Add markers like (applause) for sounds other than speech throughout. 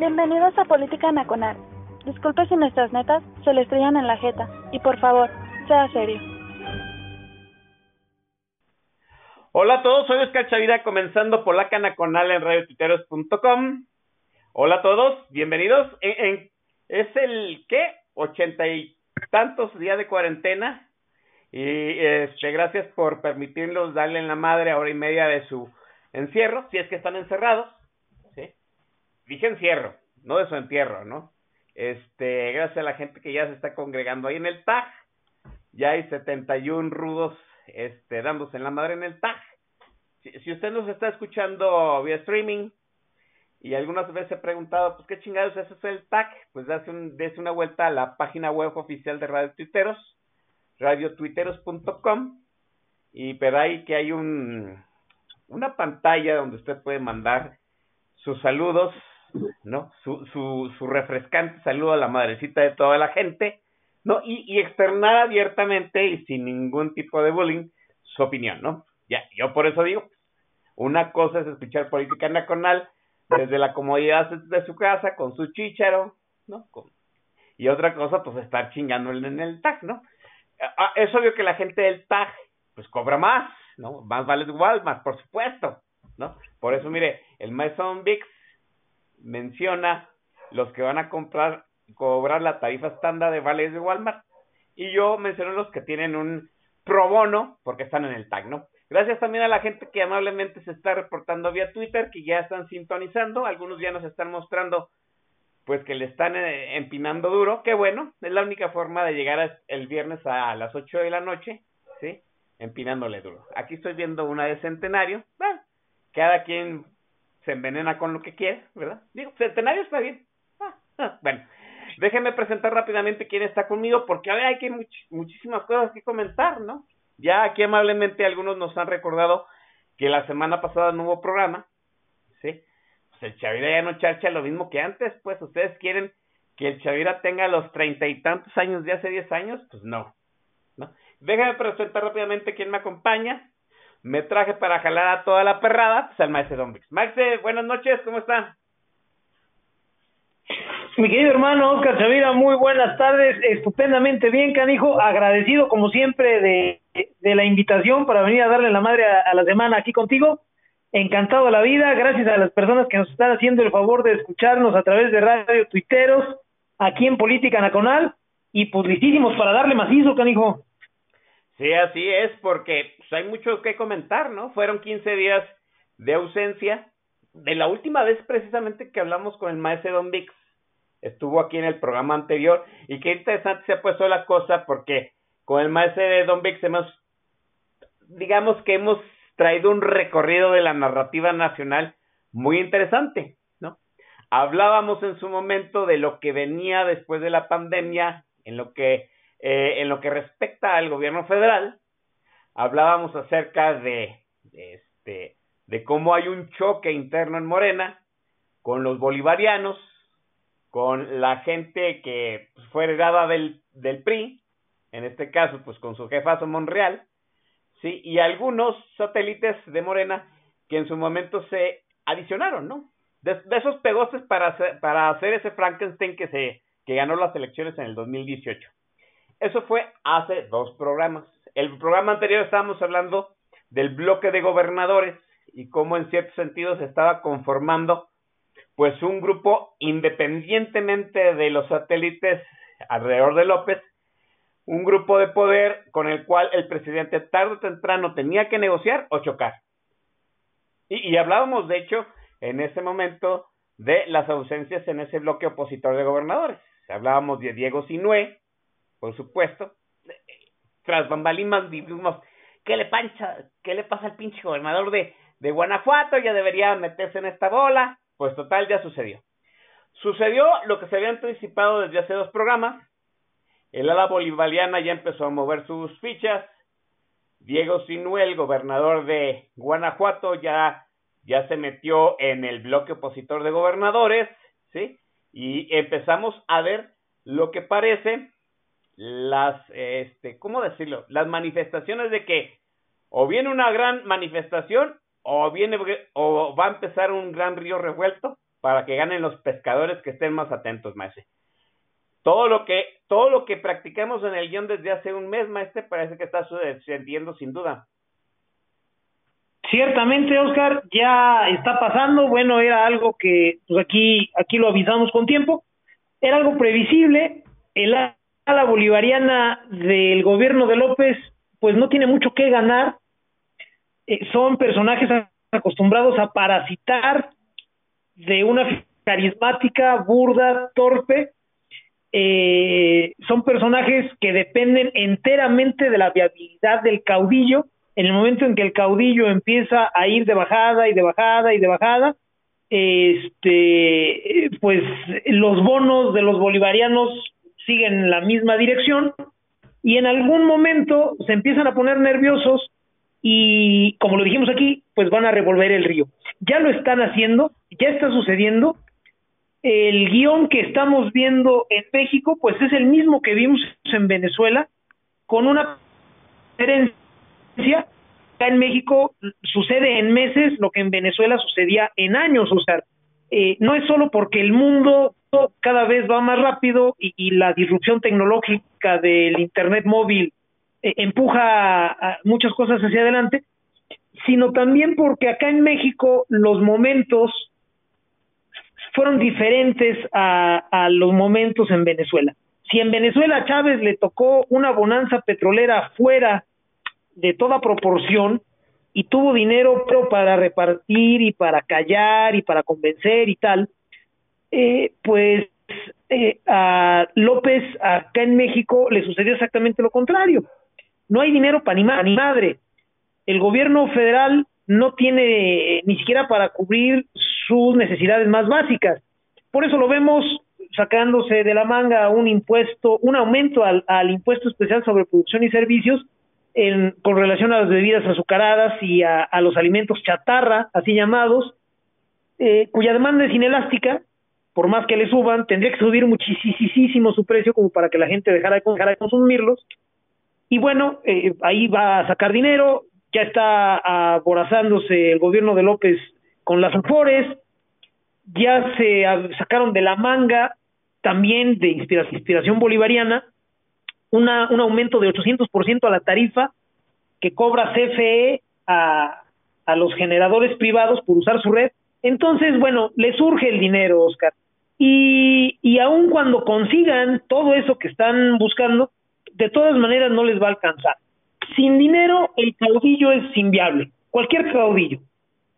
Bienvenidos a Política Nacional. Disculpe si nuestras netas se le estrellan en la jeta. Y por favor, sea serio. Hola a todos, soy Oscar Chavira, comenzando Polaca Nacional en radiotuiteros.com. Hola a todos, bienvenidos. En, en- es el, ¿qué? Ochenta y tantos días de cuarentena. Y este, gracias por permitirnos darle en la madre a hora y media de su encierro, si es que están encerrados. ¿sí? Dije encierro, no de su entierro, ¿no? Este, gracias a la gente que ya se está congregando ahí en el TAG. Ya hay 71 rudos este, dándose en la madre en el TAG. Si, usted nos está escuchando vía streaming y algunas veces ha preguntado, pues qué chingados es eso el TAG, pues dése un, una vuelta a la página web oficial de Radio Tuiteros, radiotuiteros.com y verá ahí que hay un una pantalla donde usted puede mandar sus saludos, ¿no? Su, su, su refrescante saludo a la madrecita de toda la gente, ¿no? Y, y externar abiertamente y sin ningún tipo de bullying su opinión, ¿no? Ya, yo por eso digo, una cosa es escuchar política nacional desde la comodidad de su casa, con su chícharo, ¿no? Con- y otra cosa, pues estar chingándole en el tag, ¿no? Ah, Es obvio que la gente del tag, pues cobra más, ¿no? Más vale de Walmart, por supuesto, ¿no? Por eso, mire, el Mason Vix menciona los que van a comprar, cobrar la tarifa estándar de vales de Walmart. Y yo menciono los que tienen un pro bono porque están en el tag, ¿no? Gracias también a la gente que amablemente se está reportando vía Twitter, que ya están sintonizando, algunos ya nos están mostrando pues que le están eh, empinando duro, qué bueno, es la única forma de llegar el viernes a las 8 de la noche, ¿sí? Empinándole duro. Aquí estoy viendo una de Centenario, bueno, cada quien se envenena con lo que quiere, ¿verdad? Digo, Centenario está bien. Ah, ah, bueno, déjenme presentar rápidamente quién está conmigo, porque ahora hay que much- muchísimas cosas que comentar, ¿no? Ya aquí amablemente algunos nos han recordado que la semana pasada no hubo programa, ¿sí? Pues el Chavira ya no charcha lo mismo que antes, pues ustedes quieren que el Chavira tenga los treinta y tantos años de hace diez años, pues no, ¿no? Déjame presentar rápidamente quién me acompaña. Me traje para jalar a toda la perrada, pues al maestro Don Vix. Maxe, buenas noches, ¿cómo está? Mi querido hermano Oscar Chavira, muy buenas tardes, estupendamente bien, canijo, agradecido como siempre de, de la invitación para venir a darle la madre a, a la semana aquí contigo, encantado de la vida, gracias a las personas que nos están haciendo el favor de escucharnos a través de radio tuiteros, aquí en Política Nacional, y pues listísimos para darle macizo, canijo. Sí, así es, porque pues, hay mucho que comentar, ¿no? Fueron 15 días de ausencia. De la última vez precisamente que hablamos con el maestro Don Vix, estuvo aquí en el programa anterior, y qué interesante se ha puesto la cosa, porque con el maestro Don Vix hemos, digamos que hemos traído un recorrido de la narrativa nacional muy interesante, ¿no? Hablábamos en su momento de lo que venía después de la pandemia, en lo que eh, en lo que respecta al gobierno federal, hablábamos acerca de, de, este, de cómo hay un choque interno en Morena con los bolivarianos, con la gente que pues, fue heredada del, PRI, en este caso, pues con su jefazo Monreal, sí, y algunos satélites de Morena que en su momento se adicionaron, ¿no? De, esos pegostes para hacer, para hacer ese Frankenstein que se que ganó las elecciones en el 2018. Eso fue hace dos programas. El programa anterior estábamos hablando del bloque de gobernadores y cómo en cierto sentido se estaba conformando pues un grupo independientemente de los satélites alrededor de López, un grupo de poder con el cual el presidente tarde o temprano tenía que negociar o chocar. Y, y hablábamos, de hecho, en ese momento de las ausencias en ese bloque opositor de gobernadores. Hablábamos de Diego Sinue, por supuesto. Tras bambalinas vivimos, ¿qué le pancha? ¿Qué le pasa al pinche gobernador de, de Guanajuato ya debería meterse en esta bola, pues total ya sucedió. Sucedió lo que se había anticipado desde hace dos programas, el ala bolivariana ya empezó a mover sus fichas, Diego Sinuel, gobernador de Guanajuato, ya, ya se metió en el bloque opositor de gobernadores, ¿sí? Y empezamos a ver lo que parece las, este, ¿cómo decirlo? Las manifestaciones de que o viene una gran manifestación o viene o va a empezar un gran río revuelto para que ganen los pescadores que estén más atentos, maese. Todo lo que todo lo que practicamos en el guion desde hace un mes, maestre, parece que está sucediendo sin duda. Ciertamente, Oscar, ya está pasando. Bueno, era algo que pues aquí aquí lo avisamos con tiempo. Era algo previsible. El ala bolivariana del gobierno de López, pues no tiene mucho que ganar. Eh, son personajes acostumbrados a parasitar de una carismática, burda, torpe. Eh, son personajes que dependen enteramente de la viabilidad del caudillo. En el momento en que el caudillo empieza a ir de bajada y de bajada y de bajada, este, pues los bonos de los bolivarianos siguen la misma dirección y en algún momento se empiezan a poner nerviosos y como lo dijimos aquí, pues van a revolver el río. Ya lo están haciendo, ya está sucediendo. El guion que estamos viendo en México, pues es el mismo que vimos en Venezuela, con una diferencia. Acá en México sucede en meses lo que en Venezuela sucedía en años. O sea, eh, no es solo porque el mundo cada vez va más rápido y, la disrupción tecnológica del Internet móvil eh, empuja muchas cosas hacia adelante, sino también porque acá en México los momentos fueron diferentes a, a los momentos en Venezuela. Si en Venezuela a Chávez le tocó una bonanza petrolera fuera de toda proporción y tuvo dinero para repartir y para callar y para convencer y tal, eh, pues eh, a López acá en México le sucedió exactamente lo contrario no hay dinero para ni, madre. El gobierno federal no tiene eh, ni siquiera para cubrir sus necesidades más básicas. Por eso lo vemos sacándose de la manga un impuesto, un aumento al, impuesto especial sobre producción y servicios en, con relación a las bebidas azucaradas y a, a los alimentos chatarra, así llamados, eh, cuya demanda es inelástica, por más que le suban, tendría que subir muchísimo su precio como para que la gente dejara de, dejara de consumirlos, y bueno, eh, ahí va a sacar dinero, ya está aborazándose el gobierno de López con las afores, ya se sacaron de la manga también de inspiración, bolivariana una, un aumento de 800% a la tarifa que cobra CFE a los generadores privados por usar su red. Entonces, bueno, le surge el dinero, Oscar. Y, y aun cuando consigan todo eso que están buscando, de todas maneras no les va a alcanzar. Sin dinero, el caudillo es inviable, cualquier caudillo,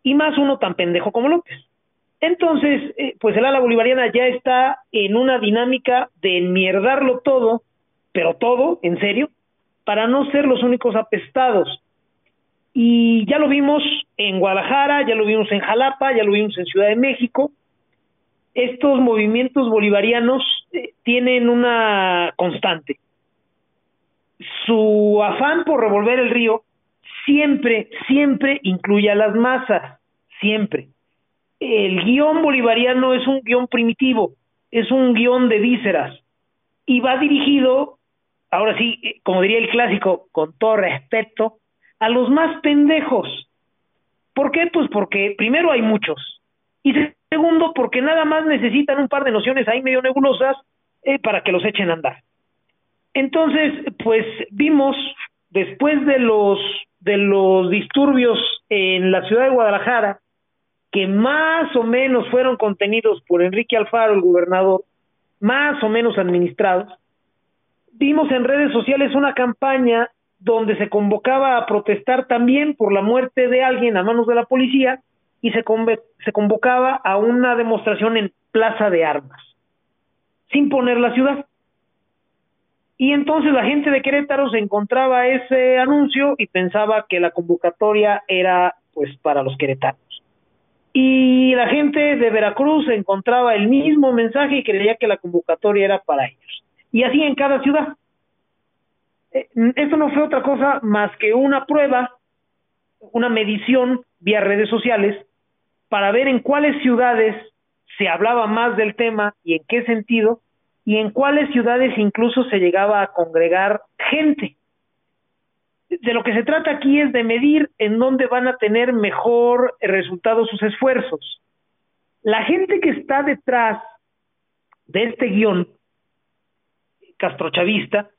y más uno tan pendejo como López. Entonces, eh, pues el ala bolivariana ya está en una dinámica de enmierdarlo todo, pero todo, en serio, para no ser los únicos apestados. Y ya lo vimos en Guadalajara, ya lo vimos en Jalapa, ya lo vimos en Ciudad de México. Estos movimientos bolivarianos eh, tienen una constante su afán por revolver el río siempre, siempre incluye a las masas, siempre. El guion bolivariano es un guion primitivo, es un guion de vísceras y va dirigido, ahora sí, como diría el clásico, con todo respeto, a los más pendejos. ¿Por qué? Pues porque primero hay muchos y segundo porque nada más necesitan un par de nociones ahí medio nebulosas eh, para que los echen a andar. Entonces, pues vimos después de los de los disturbios en la ciudad de Guadalajara, que más o menos fueron contenidos por Enrique Alfaro, el gobernador, más o menos administrados, vimos en redes sociales una campaña donde se convocaba a protestar también por la muerte de alguien a manos de la policía y se, convocaba a una demostración en Plaza de Armas, sin poner la ciudad. Y entonces la gente de Querétaro se encontraba ese anuncio y pensaba que la convocatoria era pues para los queretanos. Y la gente de Veracruz encontraba el mismo mensaje y creía que la convocatoria era para ellos. Y así en cada ciudad. Eh, esto no fue otra cosa más que una prueba, una medición vía redes sociales para ver en cuáles ciudades se hablaba más del tema y en qué sentido, y en cuáles ciudades incluso se llegaba a congregar gente. De lo que se trata aquí es de medir en dónde van a tener mejor resultado sus esfuerzos. La gente que está detrás de este guion castrochavista,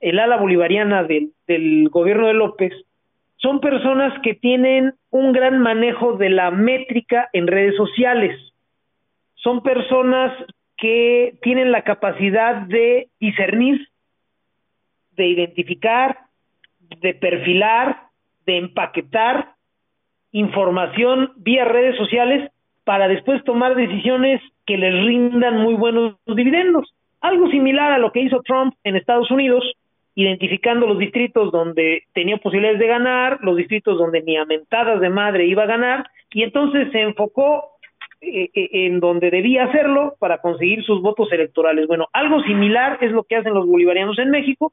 el ala bolivariana del, gobierno de López, son personas que tienen un gran manejo de la métrica en redes sociales. Son personas que tienen la capacidad de discernir, de identificar, de perfilar, de empaquetar información vía redes sociales para después tomar decisiones que les rindan muy buenos dividendos. Algo similar a lo que hizo Trump en Estados Unidos, identificando los distritos donde tenía posibilidades de ganar, los distritos donde ni a mentadas de madre iba a ganar, y entonces se enfocó eh, eh, en donde debía hacerlo para conseguir sus votos electorales. Bueno, algo similar es lo que hacen los bolivarianos en México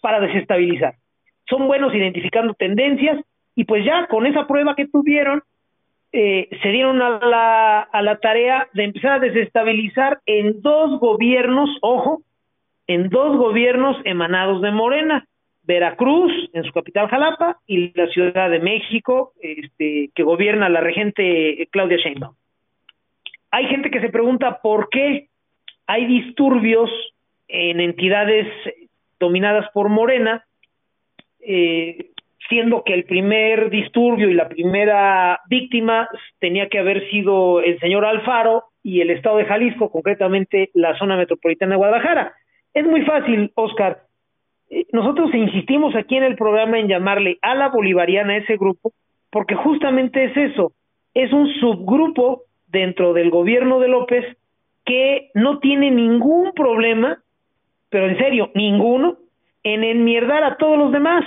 para desestabilizar. Son buenos identificando tendencias y pues ya con esa prueba que tuvieron, eh, se dieron a la, a la tarea de empezar a desestabilizar en dos gobiernos, ojo, en dos gobiernos emanados de Morena, Veracruz, en su capital Jalapa, y la Ciudad de México, este, que gobierna la regente Claudia Sheinbaum. Hay gente que se pregunta por qué hay disturbios en entidades dominadas por Morena, eh, siendo que el primer disturbio y la primera víctima tenía que haber sido el señor Alfaro y el estado de Jalisco, concretamente la zona metropolitana de Guadalajara. Es muy fácil, Oscar. Eh, nosotros insistimos aquí en el programa en llamarle a la bolivariana ese grupo, porque justamente es eso, es un subgrupo dentro del gobierno de López que no tiene ningún problema, pero en serio, ninguno, en enmierdar a todos los demás.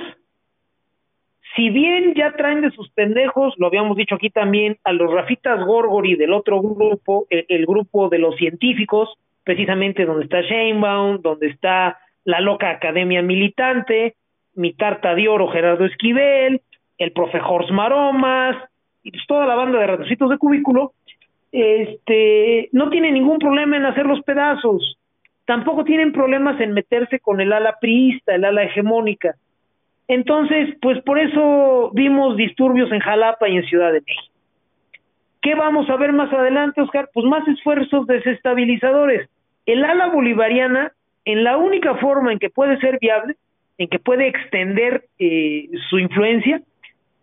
Si bien ya traen de sus pendejos, lo habíamos dicho aquí también, a los Rafitas Gorgori del otro grupo, el, el grupo de los científicos, precisamente donde está Sheinbaum, donde está la loca academia militante, mi tarta de oro Gerardo Esquivel, el profe Horst Maromas, y pues toda la banda de ratoncitos de cubículo, este, no tiene ningún problema en hacer los pedazos, tampoco tienen problemas en meterse con el ala priista, el ala hegemónica. Entonces, pues por eso vimos disturbios en Jalapa y en Ciudad de México. ¿Qué vamos a ver más adelante, Oscar? Pues más esfuerzos desestabilizadores. El ala bolivariana en la única forma en que puede ser viable, en que puede extender eh, su influencia,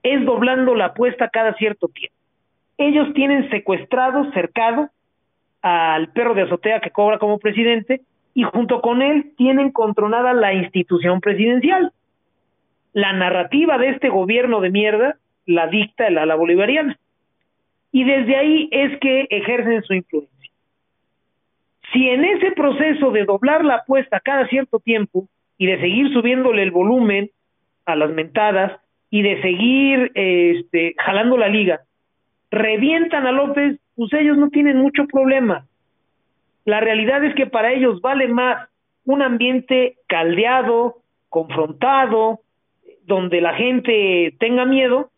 es doblando la apuesta cada cierto tiempo. Ellos tienen secuestrado, cercado al perro de azotea que cobra como presidente y junto con él tienen controlada la institución presidencial. La narrativa de este gobierno de mierda la dicta el ala bolivariana. Y desde ahí es que ejercen su influencia. Si en ese proceso de doblar la apuesta cada cierto tiempo y de seguir subiéndole el volumen a las mentadas y de seguir este, jalando la liga, revientan a López, pues ellos no tienen mucho problema. La realidad es que para ellos vale más un ambiente caldeado, confrontado, donde la gente tenga miedo,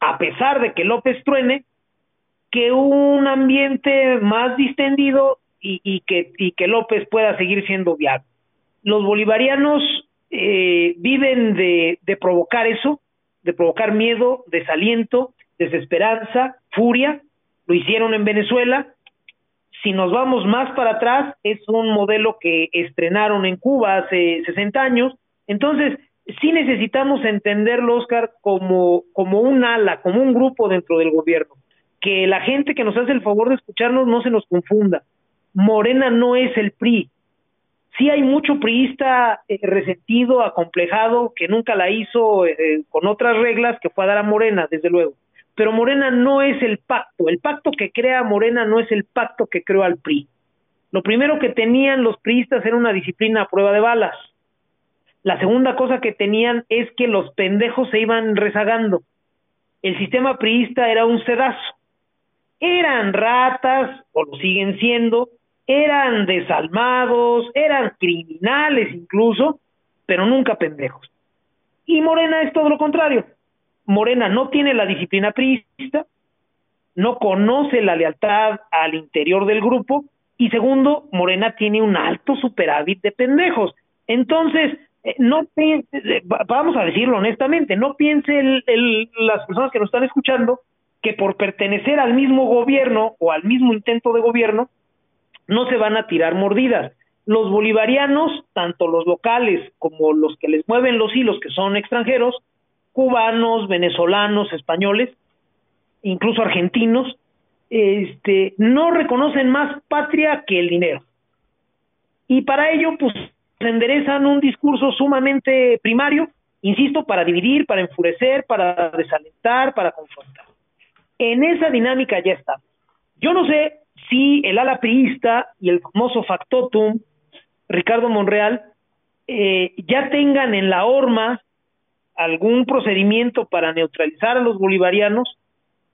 a pesar de que López truene, que un ambiente más distendido y, y, que, y que López pueda seguir siendo viable. Los bolivarianos eh, viven de, provocar eso, de provocar miedo, desaliento, desesperanza, furia, lo hicieron en Venezuela. Si nos vamos más para atrás, es un modelo que estrenaron en Cuba hace 60 años. Entonces, sí necesitamos entenderlo, Oscar, como, como un ala, como un grupo dentro del gobierno. Que la gente que nos hace el favor de escucharnos no se nos confunda. Morena no es el PRI. Sí hay mucho priista eh, resentido, acomplejado, que nunca la hizo eh, con otras reglas que fue a dar a Morena, desde luego. Pero Morena no es el pacto. El pacto que crea Morena no es el pacto que creó al PRI. Lo primero que tenían los priistas era una disciplina a prueba de balas. La segunda cosa que tenían es que los pendejos se iban rezagando. el sistema priista era un sedazo. Eran ratas, o lo siguen siendo, eran desalmados, eran criminales incluso, pero nunca pendejos. Y Morena es todo lo contrario. Morena no tiene la disciplina priista, no conoce la lealtad al interior del grupo y segundo, Morena tiene un alto superávit de pendejos. Entonces, eh, no piense, eh, vamos a decirlo honestamente, no piense el, las personas que nos están escuchando que por pertenecer al mismo gobierno o al mismo intento de gobierno no se van a tirar mordidas. Los bolivarianos, tanto los locales como los que les mueven los hilos, que son extranjeros, cubanos, venezolanos, españoles, incluso argentinos, este, no reconocen más patria que el dinero. Y para ello, pues, enderezan un discurso sumamente primario, insisto, para dividir, para enfurecer, para desalentar, para confrontar. En esa dinámica ya está. Yo no sé si el ala priista y el famoso factotum, Ricardo Monreal, eh, ya tengan en la horma algún procedimiento para neutralizar a los bolivarianos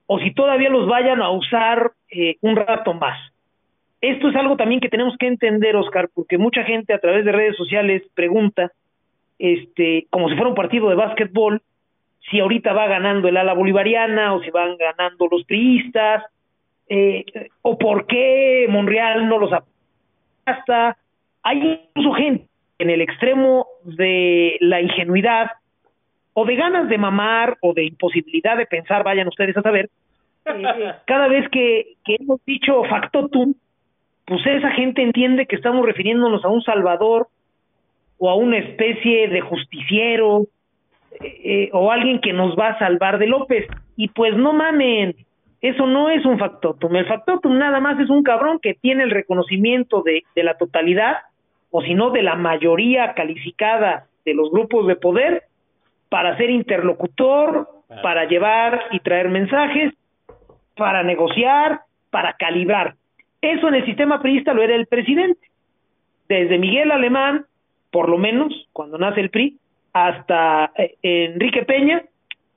o si todavía los vayan a usar eh, un rato más. Esto es algo también que tenemos que entender, Oscar, porque mucha gente a través de redes sociales pregunta, este, como si fuera un partido de básquetbol, si ahorita va ganando el ala bolivariana o si van ganando los priistas, eh, o por qué Monreal no los apasta. Hay incluso gente en el extremo de la ingenuidad o de ganas de mamar o de imposibilidad de pensar, vayan ustedes a saber, eh, (laughs) cada vez que, que hemos dicho factotum, pues esa gente entiende que estamos refiriéndonos a un salvador o a una especie de justiciero eh, eh, o alguien que nos va a salvar de López. Y pues no mamen, eso no es un factotum. El factotum nada más es un cabrón que tiene el reconocimiento de, de la totalidad o si no de la mayoría calificada de los grupos de poder para ser interlocutor, para llevar y traer mensajes, para negociar, para calibrar. Eso en el sistema priista lo era el presidente. Desde Miguel Alemán, por lo menos, cuando nace el PRI, hasta eh, Enrique Peña,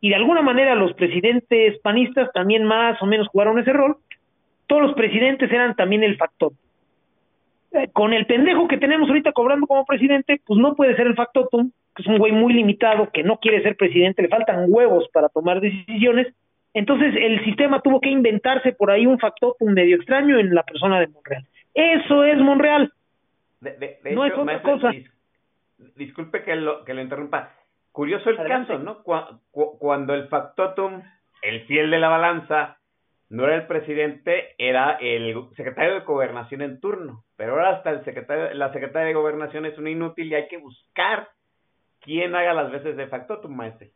y de alguna manera los presidentes panistas también más o menos jugaron ese rol, todos los presidentes eran también el factor. Eh, con el pendejo que tenemos ahorita cobrando como presidente, pues no puede ser el factotum, que es un güey muy limitado, que no quiere ser presidente, le faltan huevos para tomar decisiones, entonces el sistema tuvo que inventarse por ahí un factor medio extraño en la persona de Monreal. Eso es Monreal. no es otra cosa. disculpe que lo, que lo interrumpa. Curioso el caso, ¿no? cuando el factotum, el fiel de la balanza, no era el presidente, era el secretario de gobernación en turno. Pero ahora hasta el secretario, la secretaria de gobernación es una inútil y hay que buscar quién haga las veces de factotum, maestro.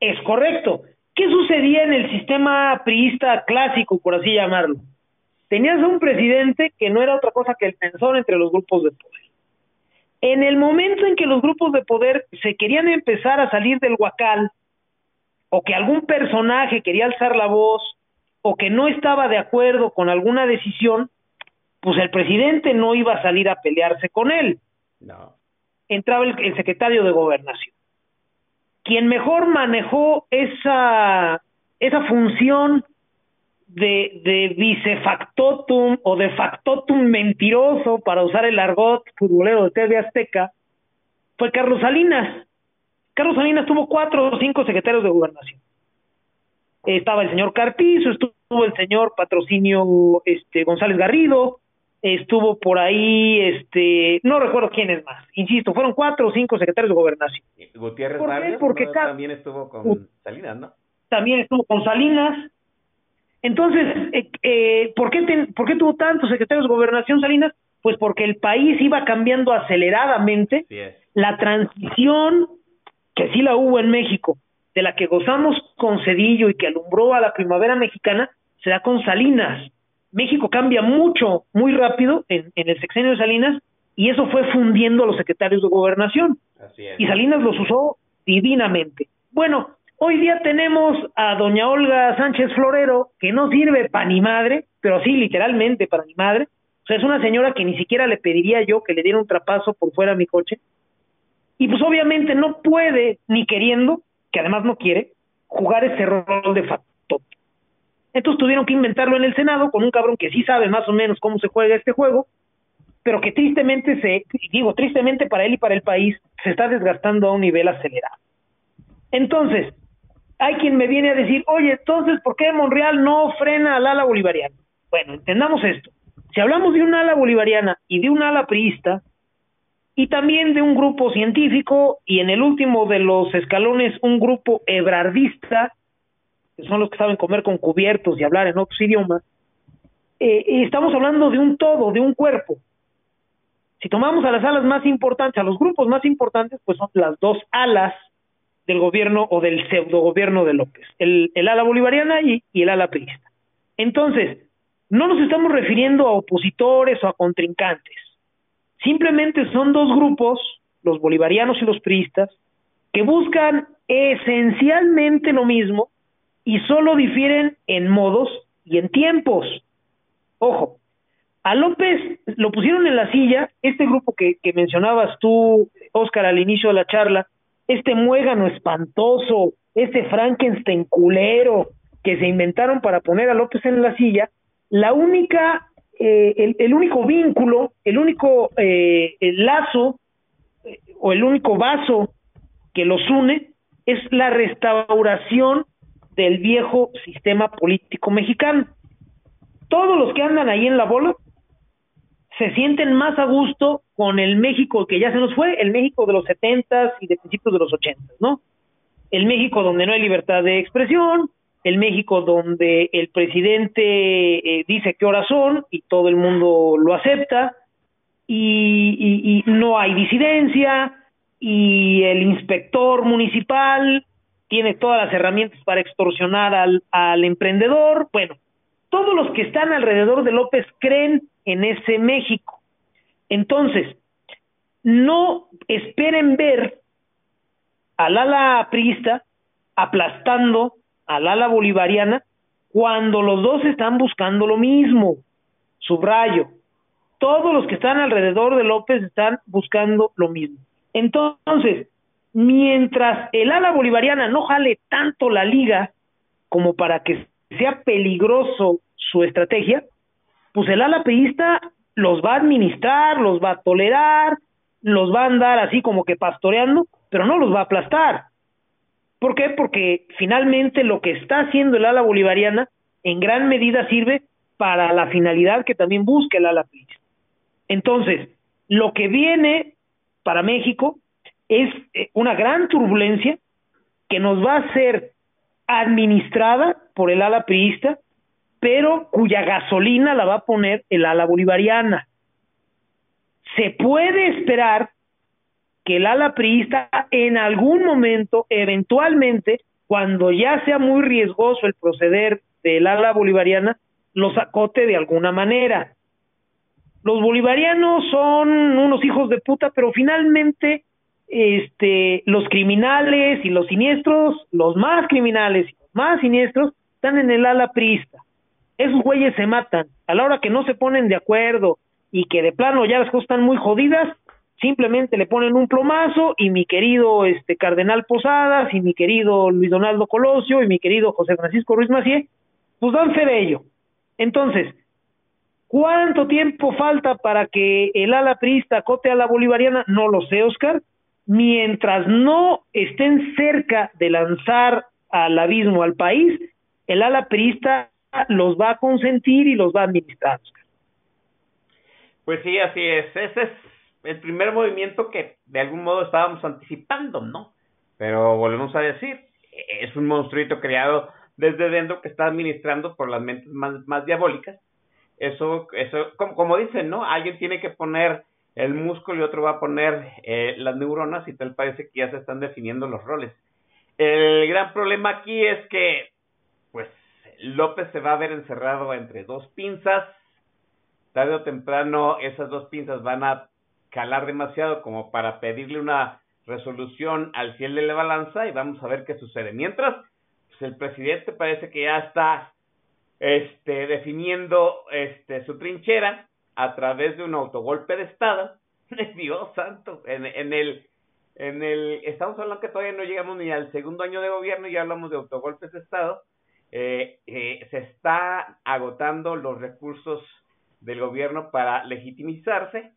Es correcto. ¿Qué sucedía en el sistema priista clásico, por así llamarlo? Tenías a un presidente que no era otra cosa que el tensor entre los grupos de poder. En el momento en que los grupos de poder se querían empezar a salir del huacal, o que algún personaje quería alzar la voz, o que no estaba de acuerdo con alguna decisión, pues el presidente no iba a salir a pelearse con él. No. Entraba el, el secretario de gobernación quien mejor manejó esa, esa función de, de vicefactotum o de factotum mentiroso, para usar el argot futbolero de TV Azteca, fue Carlos Salinas. Carlos Salinas tuvo cuatro o cinco secretarios de gobernación. Estaba el señor Carpizo, estuvo el señor Patrocinio este, González Garrido, estuvo por ahí, este, no recuerdo quién es más, insisto, fueron cuatro o cinco secretarios de gobernación. Gutiérrez ¿Por Porque también estuvo con Salinas, ¿no? También estuvo con Salinas. Entonces, eh, eh, ¿por, qué ¿por qué tuvo tantos secretarios de gobernación Salinas? Pues porque el país iba cambiando aceleradamente. La transición, que sí la hubo en México, de la que gozamos con Cedillo y que alumbró a la primavera mexicana, se da con Salinas México cambia mucho, muy rápido en, el sexenio de Salinas y eso fue fundiendo a los secretarios de gobernación. Y Salinas los usó divinamente. Bueno, hoy día tenemos a doña Olga Sánchez Florero, que no sirve para ni madre, pero sí literalmente para ni madre. O sea, es una señora que ni siquiera le pediría yo que le diera un trapazo por fuera a mi coche. Y pues obviamente no puede, ni queriendo, que además no quiere, jugar ese rol de factor. Entonces tuvieron que inventarlo en el Senado con un cabrón que sí sabe más o menos cómo se juega este juego, pero que tristemente se, digo, tristemente para él y para el país, se está desgastando a un nivel acelerado. Entonces, hay quien me viene a decir, oye, entonces, ¿por qué Monreal no frena al ala bolivariana? Bueno, entendamos esto. Si hablamos de un ala bolivariana y de un ala priista, y también de un grupo científico, y en el último de los escalones, un grupo ebrardista, que son los que saben comer con cubiertos y hablar en otros idiomas, eh, estamos hablando de un todo, de un cuerpo. Si tomamos a las alas más importantes, a los grupos más importantes, pues son las dos alas del gobierno o del pseudo gobierno de López, el, el ala bolivariana y, el ala priista. Entonces, no nos estamos refiriendo a opositores o a contrincantes. Simplemente son dos grupos, los bolivarianos y los priistas, que buscan esencialmente lo mismo y solo difieren en modos y en tiempos. Ojo, a López lo pusieron en la silla, este grupo que, que mencionabas tú, Oscar, al inicio de la charla, este muégano espantoso, este Frankenstein culero que se inventaron para poner a López en la silla, la única, eh, el, el, único vínculo, el único eh, lazo eh, o el único vaso que los une es la restauración del viejo sistema político mexicano. Todos los que andan ahí en la bola se sienten más a gusto con el México que ya se nos fue, el México de los setentas y de principios de los ochentas, ¿no? El México donde no hay libertad de expresión, el México donde el presidente eh, dice qué horas son y todo el mundo lo acepta y, y, y no hay disidencia y el inspector municipal tiene todas las herramientas para extorsionar al, al emprendedor, bueno, todos los que están alrededor de López creen en ese México. Entonces, no esperen ver al ala priista aplastando al ala bolivariana cuando los dos están buscando lo mismo. Subrayo, todos los que están alrededor de López están buscando lo mismo. Entonces, mientras el ala bolivariana no jale tanto la liga como para que sea peligroso su estrategia, pues el ala priista los va a administrar, los va a tolerar, los va a andar así como que pastoreando, pero no los va a aplastar. ¿Por qué? Porque finalmente lo que está haciendo el ala bolivariana en gran medida sirve para la finalidad que también busca el ala priista. Entonces, lo que viene para México es eh, una gran turbulencia que nos va a ser administrada por el ala priista pero cuya gasolina la va a poner el ala bolivariana. Se puede esperar que el ala priista en algún momento, eventualmente, cuando ya sea muy riesgoso el proceder del ala bolivariana, los acote de alguna manera. Los bolivarianos son unos hijos de puta, pero finalmente este los criminales y los siniestros, los más criminales y los más siniestros están en el ala priista esos güeyes se matan. A la hora que no se ponen de acuerdo y que de plano ya las cosas están muy jodidas, simplemente le ponen un plomazo y mi querido este Cardenal Posadas y mi querido Luis Donaldo Colosio y mi querido José Francisco Ruiz Macié, pues dan fe de ello. Entonces, ¿cuánto tiempo falta para que el ala priista cote a la bolivariana? No lo sé, Oscar. Mientras no estén cerca de lanzar al abismo al país, el ala priista los va a consentir y los va a administrar. Pues sí, así es. Ese es el primer movimiento que de algún modo estábamos anticipando, ¿no? Pero volvemos a decir, es un monstruito creado desde dentro que está administrando por las mentes más, más diabólicas. Eso, eso, como, como dicen, ¿no? Alguien tiene que poner el músculo y otro va a poner eh, las neuronas y tal parece que ya se están definiendo los roles. El gran problema aquí es que, López se va a ver encerrado entre dos pinzas. Tarde o temprano esas dos pinzas van a calar demasiado como para pedirle una resolución al fiel de la balanza y vamos a ver qué sucede. Mientras, pues el presidente parece que ya está este, definiendo este, su trinchera a través de un autogolpe de Estado. (laughs) Dios santo, en, en el en el, estamos hablando que todavía no llegamos ni al segundo año de gobierno, ya hablamos de autogolpes de Estado, eh, eh, se está agotando los recursos del gobierno para legitimizarse.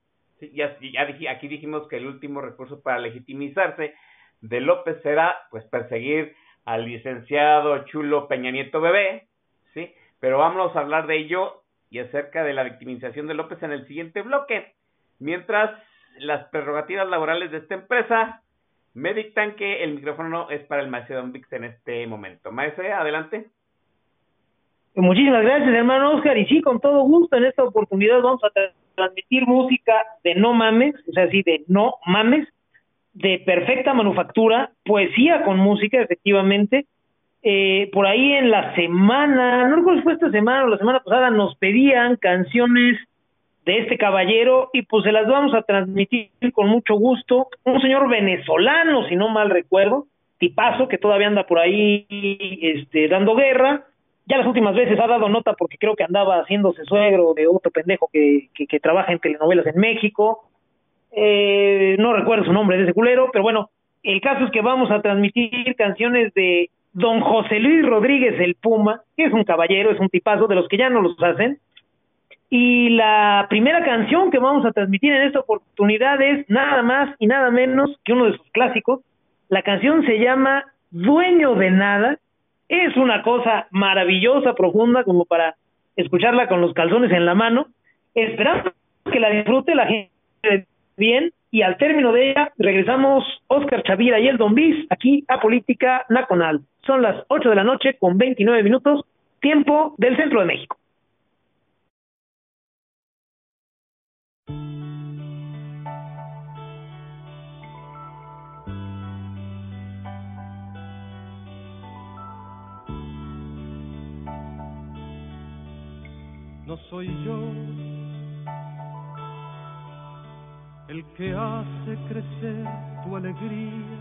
Ya, ya dije, aquí dijimos que el último recurso para legitimizarse de López será pues perseguir al licenciado Chulo Peña Nieto Bebé, ¿sí? Pero vamos a hablar de ello y acerca de la victimización de López en el siguiente bloque. Mientras las prerrogativas laborales de esta empresa me dictan que el micrófono es para el maestro Don Vix en este momento. Maestro, adelante. Muchísimas gracias, hermano Oscar. Y sí, con todo gusto, en esta oportunidad vamos a transmitir música de no mames, o sea, sí, de no mames, de perfecta manufactura, poesía con música, efectivamente. Eh, por ahí en la semana, no recuerdo si fue esta semana o la semana pasada, nos pedían canciones de este caballero y pues se las vamos a transmitir con mucho gusto. Un señor venezolano, si no mal recuerdo, tipazo que todavía anda por ahí este, dando guerra. Ya las últimas veces ha dado nota porque creo que andaba haciéndose suegro de otro pendejo que, que, que trabaja en telenovelas en México. Eh, no recuerdo su nombre de ese culero, pero bueno, el caso es que vamos a transmitir canciones de don José Luis Rodríguez el Puma, que es un caballero, es un tipazo de los que ya no los hacen. Y la primera canción que vamos a transmitir en esta oportunidad es nada más y nada menos que uno de sus clásicos. La canción se llama Dueño de Nada. Es una cosa maravillosa, profunda, como para escucharla con los calzones en la mano. Esperamos que la disfrute la gente bien y al término de ella regresamos Oscar Chavira y el Don Bis aquí a Política Nacional. Son las 8 de la noche con 29 minutos, tiempo del centro de México. No soy yo el que hace crecer tu alegría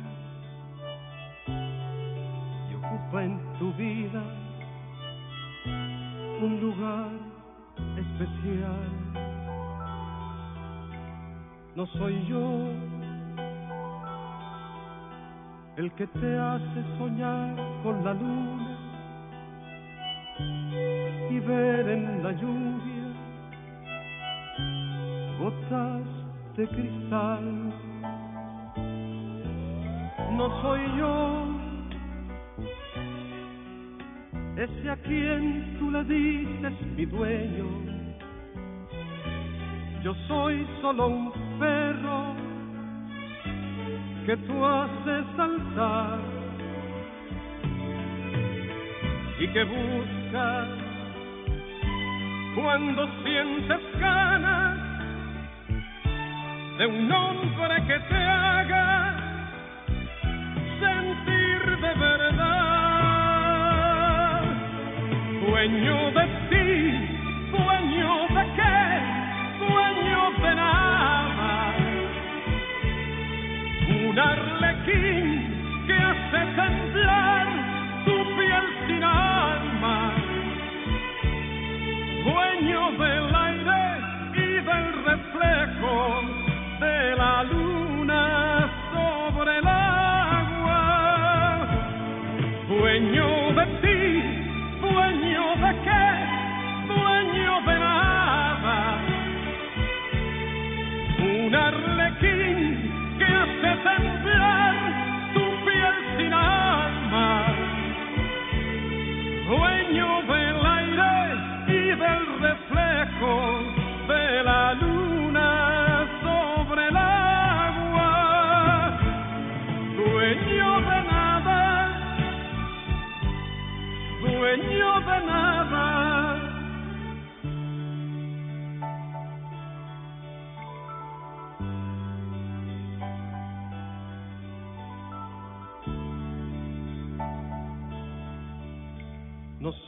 y ocupa en tu vida un lugar especial. No soy yo el que te hace soñar con la luna y ver en la lluvia gotas de cristal. No soy yo ese a quien tú le dices mi dueño. Yo soy solo un perro que tú haces saltar y que buscas cuando sientes ganas de un hombre que te haga sentir de verdad. Dueño de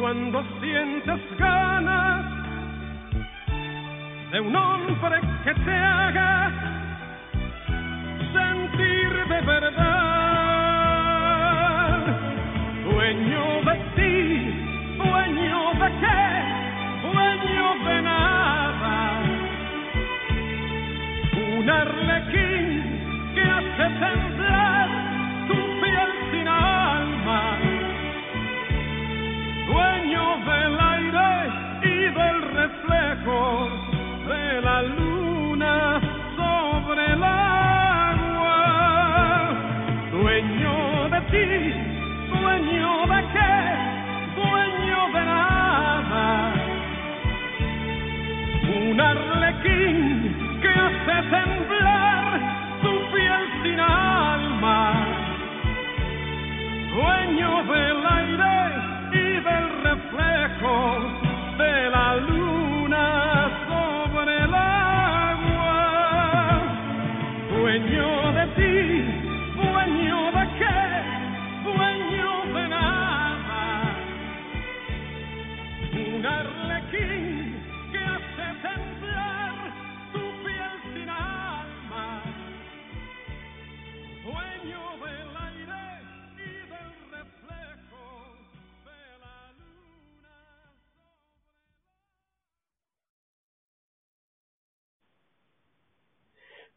cuando sientes ganas de un hombre que te haga sentir de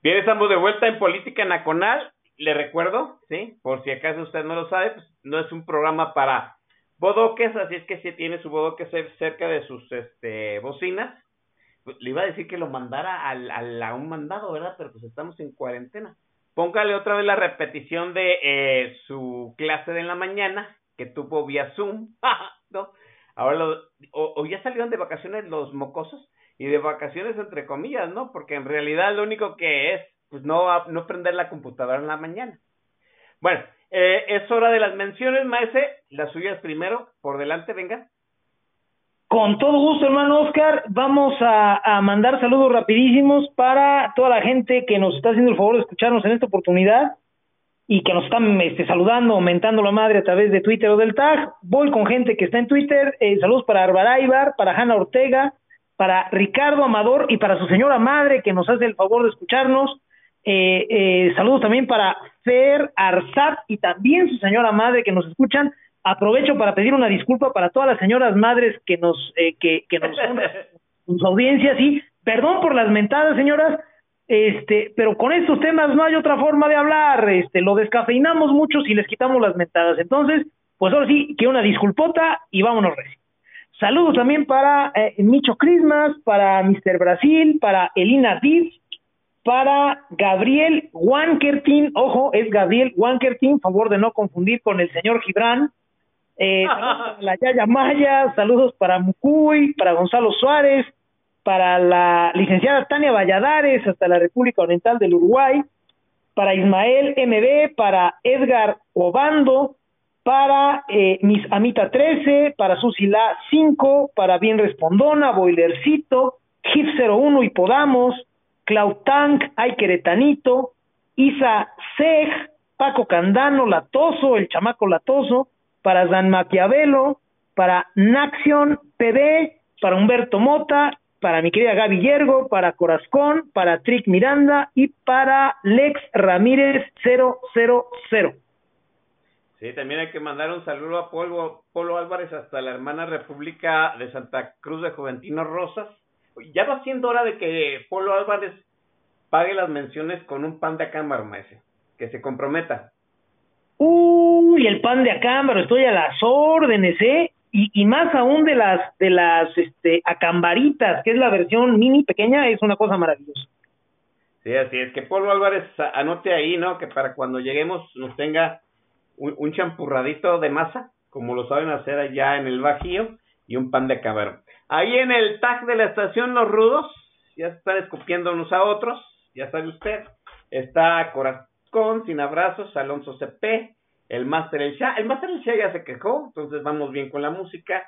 Bien, estamos de vuelta en Política Nacional. Le recuerdo, ¿sí? Por si acaso usted no lo sabe, pues no es un programa para bodoques, así es que si tiene su bodoque cer- cerca de sus este, bocinas, pues, le iba a decir que lo mandara al, a un mandado, ¿verdad? Pero pues estamos en cuarentena. Póngale otra vez la repetición de eh, su clase de la mañana, que tuvo vía Zoom, (laughs) ¿no? Ahora, lo- o ya salieron de vacaciones los mocosos, y de vacaciones entre comillas, ¿no? Porque en realidad lo único que es, pues no, no prender la computadora en la mañana. Bueno, eh, es hora de las menciones, maese, las suyas primero, por delante, venga. Con todo gusto, hermano Oscar, vamos a, a mandar saludos rapidísimos para toda la gente que nos está haciendo el favor de escucharnos en esta oportunidad y que nos están este, saludando, aumentando la madre a través de Twitter o del tag. Voy con gente que está en Twitter. Eh, saludos para Arbaraibar, para Hanna Ortega, para Ricardo Amador y para su señora madre que nos hace el favor de escucharnos. Eh, eh, saludos también para Fer Arzat y también su señora madre que nos escuchan. Aprovecho para pedir una disculpa para todas las señoras madres que nos eh, que, que nos son (laughs) sus audiencias y perdón por las mentadas, señoras, este, pero con estos temas no hay otra forma de hablar, este, lo descafeinamos mucho si les quitamos las mentadas. Entonces, pues ahora sí, que una disculpota y vámonos recién. Saludos también para eh, Micho Christmas, para Mr. Brasil, para Elina Diz, para Gabriel Wankertin, ojo, es Gabriel Wankertin, favor de no confundir con el señor Gibran. Eh, para la Yaya Maya, saludos para Mucuy, para Gonzalo Suárez, para la licenciada Tania Valladares, hasta la República Oriental del Uruguay, para Ismael MB, para Edgar Obando, para eh, Miss Amita 13, para Susila 5, para Bien Respondona, Boilercito, Hit 01 y Podamos, Cloud Tank, Ay Queretanito, Isa Sej, Paco Candano, Latoso, el chamaco Latoso, para Dan Maquiavelo, para Naxion PB, para Humberto Mota, para mi querida Gaby Yergo, para Corazcón, para Trick Miranda y para Lex Ramírez 000. Sí, también hay que mandar un saludo a Polo, Polo Álvarez hasta la hermana República de Santa Cruz de Juventino Rosas. Ya va siendo hora de que Polo Álvarez pague las menciones con un pan de cámara, maese. Que se comprometa. Uy, el pan de acámbaro, estoy a las órdenes, ¿eh? Y, y más aún de las de las este acambaritas, que es la versión mini pequeña, es una cosa maravillosa. Sí, así es. Que Polo Álvarez anote ahí, ¿no? Que para cuando lleguemos nos tenga un, champurradito de masa, como lo saben hacer allá en el Bajío, y un pan de cabrón. Ahí en el tag de la estación Los Rudos, ya están escupiendo unos a otros, ya sabe usted. Está Corazón, Sin Abrazos, Alonso CP, el Master El Shah. El Master El Shah ya se quejó, entonces vamos bien con la música.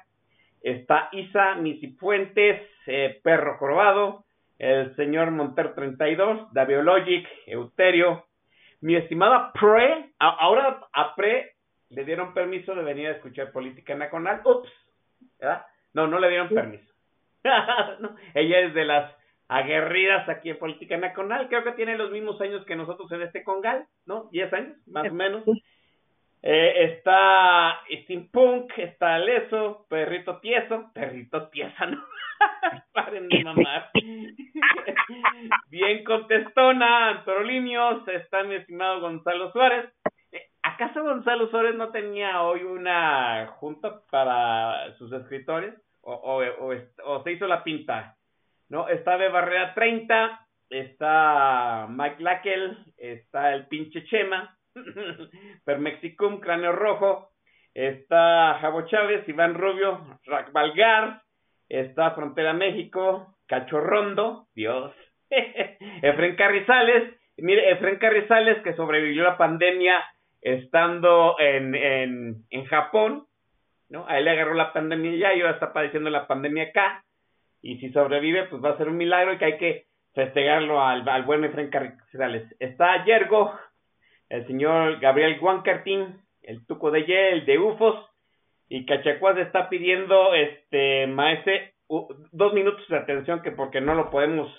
Está Isa, Missy Fuentes, eh, Perro Jorobado, el señor Monter 32, Daviologic, Euterio, mi estimada Pre, ahora a Pre le dieron permiso de venir a escuchar política nacional. Ups, ¿verdad? No, no le dieron permiso. (laughs) No, ella es de las aguerridas aquí en política nacional. Creo que tiene los mismos años que nosotros en este Congal, ¿no? 10 años, más o menos. Eh, está Steampunk, está Leso, Perrito Tieso, Perrito Tiesa, ¿no? (laughs) Paren de mamar. (laughs) Bien contestona, Antorolinios, está mi estimado Gonzalo Suárez. Eh, ¿Acaso Gonzalo Suárez no tenía hoy una junta para sus escritores? ¿O, o, se hizo la pinta? ¿No? Está de Barrera 30, está Mike Lackel, está el pinche Chema, (laughs) Permexicum, Cráneo Rojo, está Javo Chávez, Iván Rubio, Rack Valgar, está Frontera México, Cachorrondo, Dios, (laughs) Efren Carrizales, mire, Efren Carrizales que sobrevivió la pandemia estando en, en, en Japón, ¿no? A él le agarró la pandemia ya y ahora está padeciendo la pandemia acá, y si sobrevive, pues va a ser un milagro y que hay que festejarlo al, al buen Efren Carrizales. Está Yergo, el señor Gabriel Guancartín, el Tuco de Ye, el de UFOS, y Cachacuás está pidiendo, este, maese, dos minutos de atención que porque no lo podemos,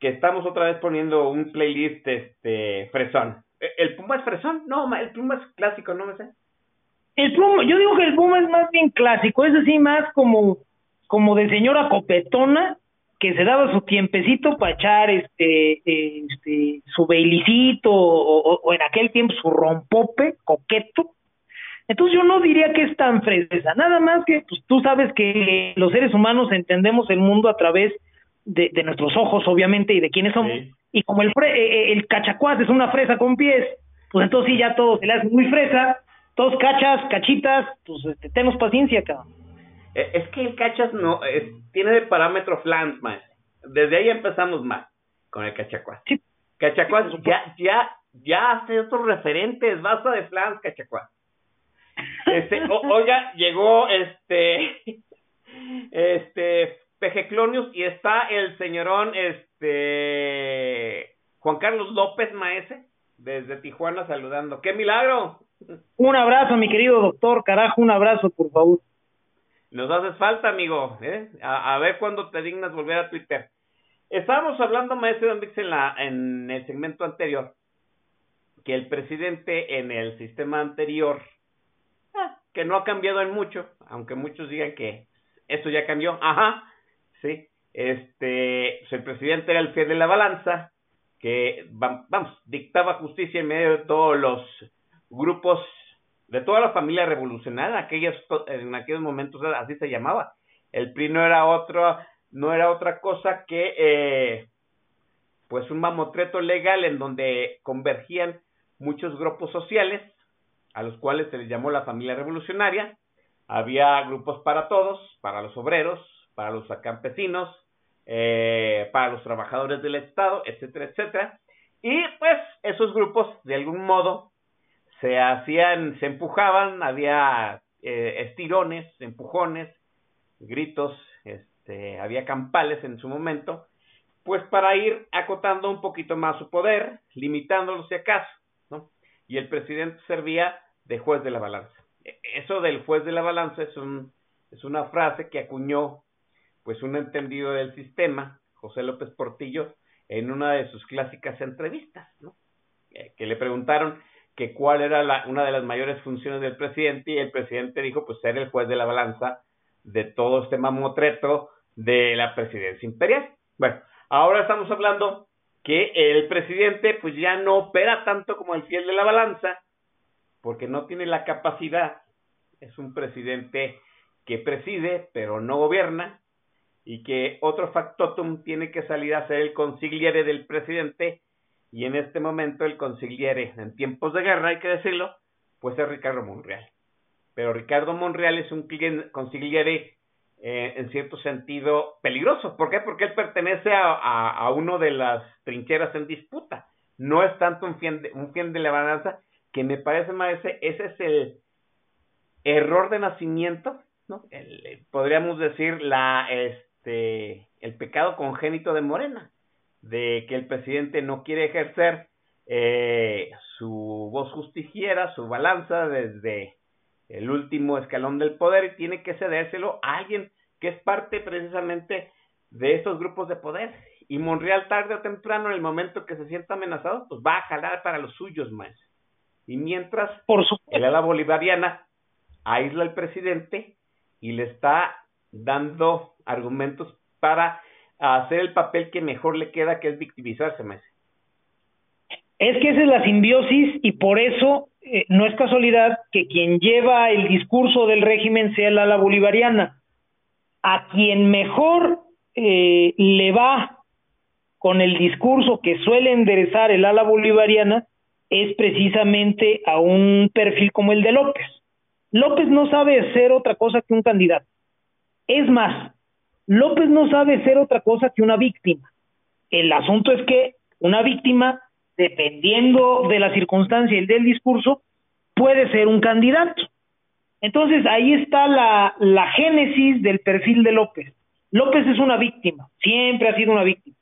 que estamos otra vez poniendo un playlist, este, fresón. ¿E- ¿El Puma es fresón? No, el Puma es clásico, no me sé. El Puma, yo digo que el Puma es más bien clásico, es así más como, como de señora copetona que se daba su tiempecito para echar este, eh, este su bailicito o, o- o en aquel tiempo su rompope coqueto. Entonces yo no diría que es tan fresa, nada más que pues tú sabes que los seres humanos entendemos el mundo a través de, de nuestros ojos, obviamente, y de quiénes somos. Sí. Y como el, fre- eh, eh, el cachacuás es una fresa con pies, pues entonces sí, ya todo se le hace muy fresa, todos cachas, cachitas, pues este, tenemos paciencia, cabrón. Eh, Es que el cachas no, es- tiene de parámetro flans, maese. Desde ahí empezamos mal con el cachacuás. Sí. Ya, ya, ya hace otros referentes, basta de flans, cachacuás. Este, o- oiga, llegó este, este, Pejeclonius y está el señorón, este, Juan Carlos López Maese, desde Tijuana saludando. ¡Qué milagro! Un abrazo, mi querido doctor, carajo, un abrazo, por favor. Nos haces falta, amigo. ¿eh? A, a ver cuándo te dignas volver a Twitter. Estábamos hablando, maestro Don Vix, en, la, en el segmento anterior, que el presidente en el sistema anterior, que no ha cambiado en mucho, aunque muchos digan que eso ya cambió, ajá, sí, este, pues el presidente era el fiel de la balanza, que, va- vamos, dictaba justicia en medio de todos los grupos de toda la familia revolucionaria, aquellos, en aquellos momentos así se llamaba. El PRI no era otro, no era otra cosa que eh, pues un mamotreto legal en donde convergían muchos grupos sociales, a los cuales se les llamó la familia revolucionaria. Había grupos para todos, para los obreros, para los campesinos, eh, para los trabajadores del Estado, etcétera, etcétera. Y pues esos grupos, de algún modo, se hacían, se empujaban, había eh, estirones, empujones, gritos, este, había campales en su momento, pues para ir acotando un poquito más su poder, limitándolo si acaso, ¿no? Y el presidente servía de juez de la balanza. E- Eso del juez de la balanza es un, es una frase que acuñó, pues un entendido del sistema, José López Portillo, en una de sus clásicas entrevistas, ¿no? Eh, que le preguntaron que cuál era la, una de las mayores funciones del presidente y el presidente dijo pues ser el juez de la balanza de todo este mamotreto de la presidencia imperial. Bueno, ahora estamos hablando que el presidente pues ya no opera tanto como el fiel de la balanza porque no tiene la capacidad, es un presidente que preside pero no gobierna y que otro factotum tiene que salir a ser el consigliere del presidente y en este momento el consigliere en tiempos de guerra, hay que decirlo, pues es Ricardo Monreal. Pero Ricardo Monreal es un consigliere eh, en cierto sentido peligroso. ¿Por qué? Porque él pertenece a, a, uno de las trincheras en disputa. No es tanto un fin de, un fin de la balanza, que me parece más ese, ese es el error de nacimiento, ¿no? El, podríamos decir la este el pecado congénito de Morena, de que el presidente no quiere ejercer eh, su voz justiciera, su balanza desde el último escalón del poder y tiene que cedérselo a alguien que es parte precisamente de estos grupos de poder. Y Monreal tarde o temprano, en el momento que se sienta amenazado, pues va a jalar para los suyos más. Y mientras Por supuesto. el ala bolivariana aísla al presidente y le está dando argumentos para hacer el papel que mejor le queda, que es victimizarse más. Es que esa es la simbiosis y por eso eh, no es casualidad que quien lleva el discurso del régimen sea el ala bolivariana. A quien mejor eh, le va con el discurso que suele enderezar el ala bolivariana es precisamente a un perfil como el de López. López no sabe ser otra cosa que un candidato. Es más, López no sabe ser otra cosa que una víctima. El asunto es que una víctima dependiendo de la circunstancia y del discurso, puede ser un candidato. Entonces ahí está la, la génesis del perfil de López. López es una víctima, siempre ha sido una víctima.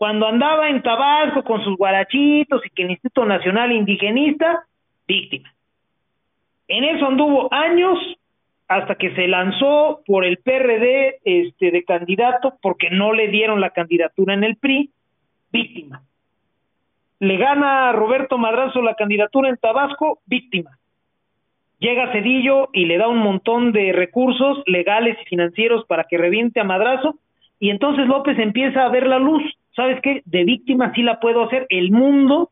Cuando andaba en Tabasco con sus guarachitos y que el Instituto Nacional Indigenista, víctima. En eso anduvo años hasta que se lanzó por el PRD este, de candidato porque no le dieron la candidatura en el PRI, víctima le gana a Roberto Madrazo la candidatura en Tabasco, víctima. Llega Cedillo y le da un montón de recursos legales y financieros para que reviente a Madrazo, y entonces López empieza a ver la luz. ¿Sabes qué? De víctima sí la puedo hacer. El mundo,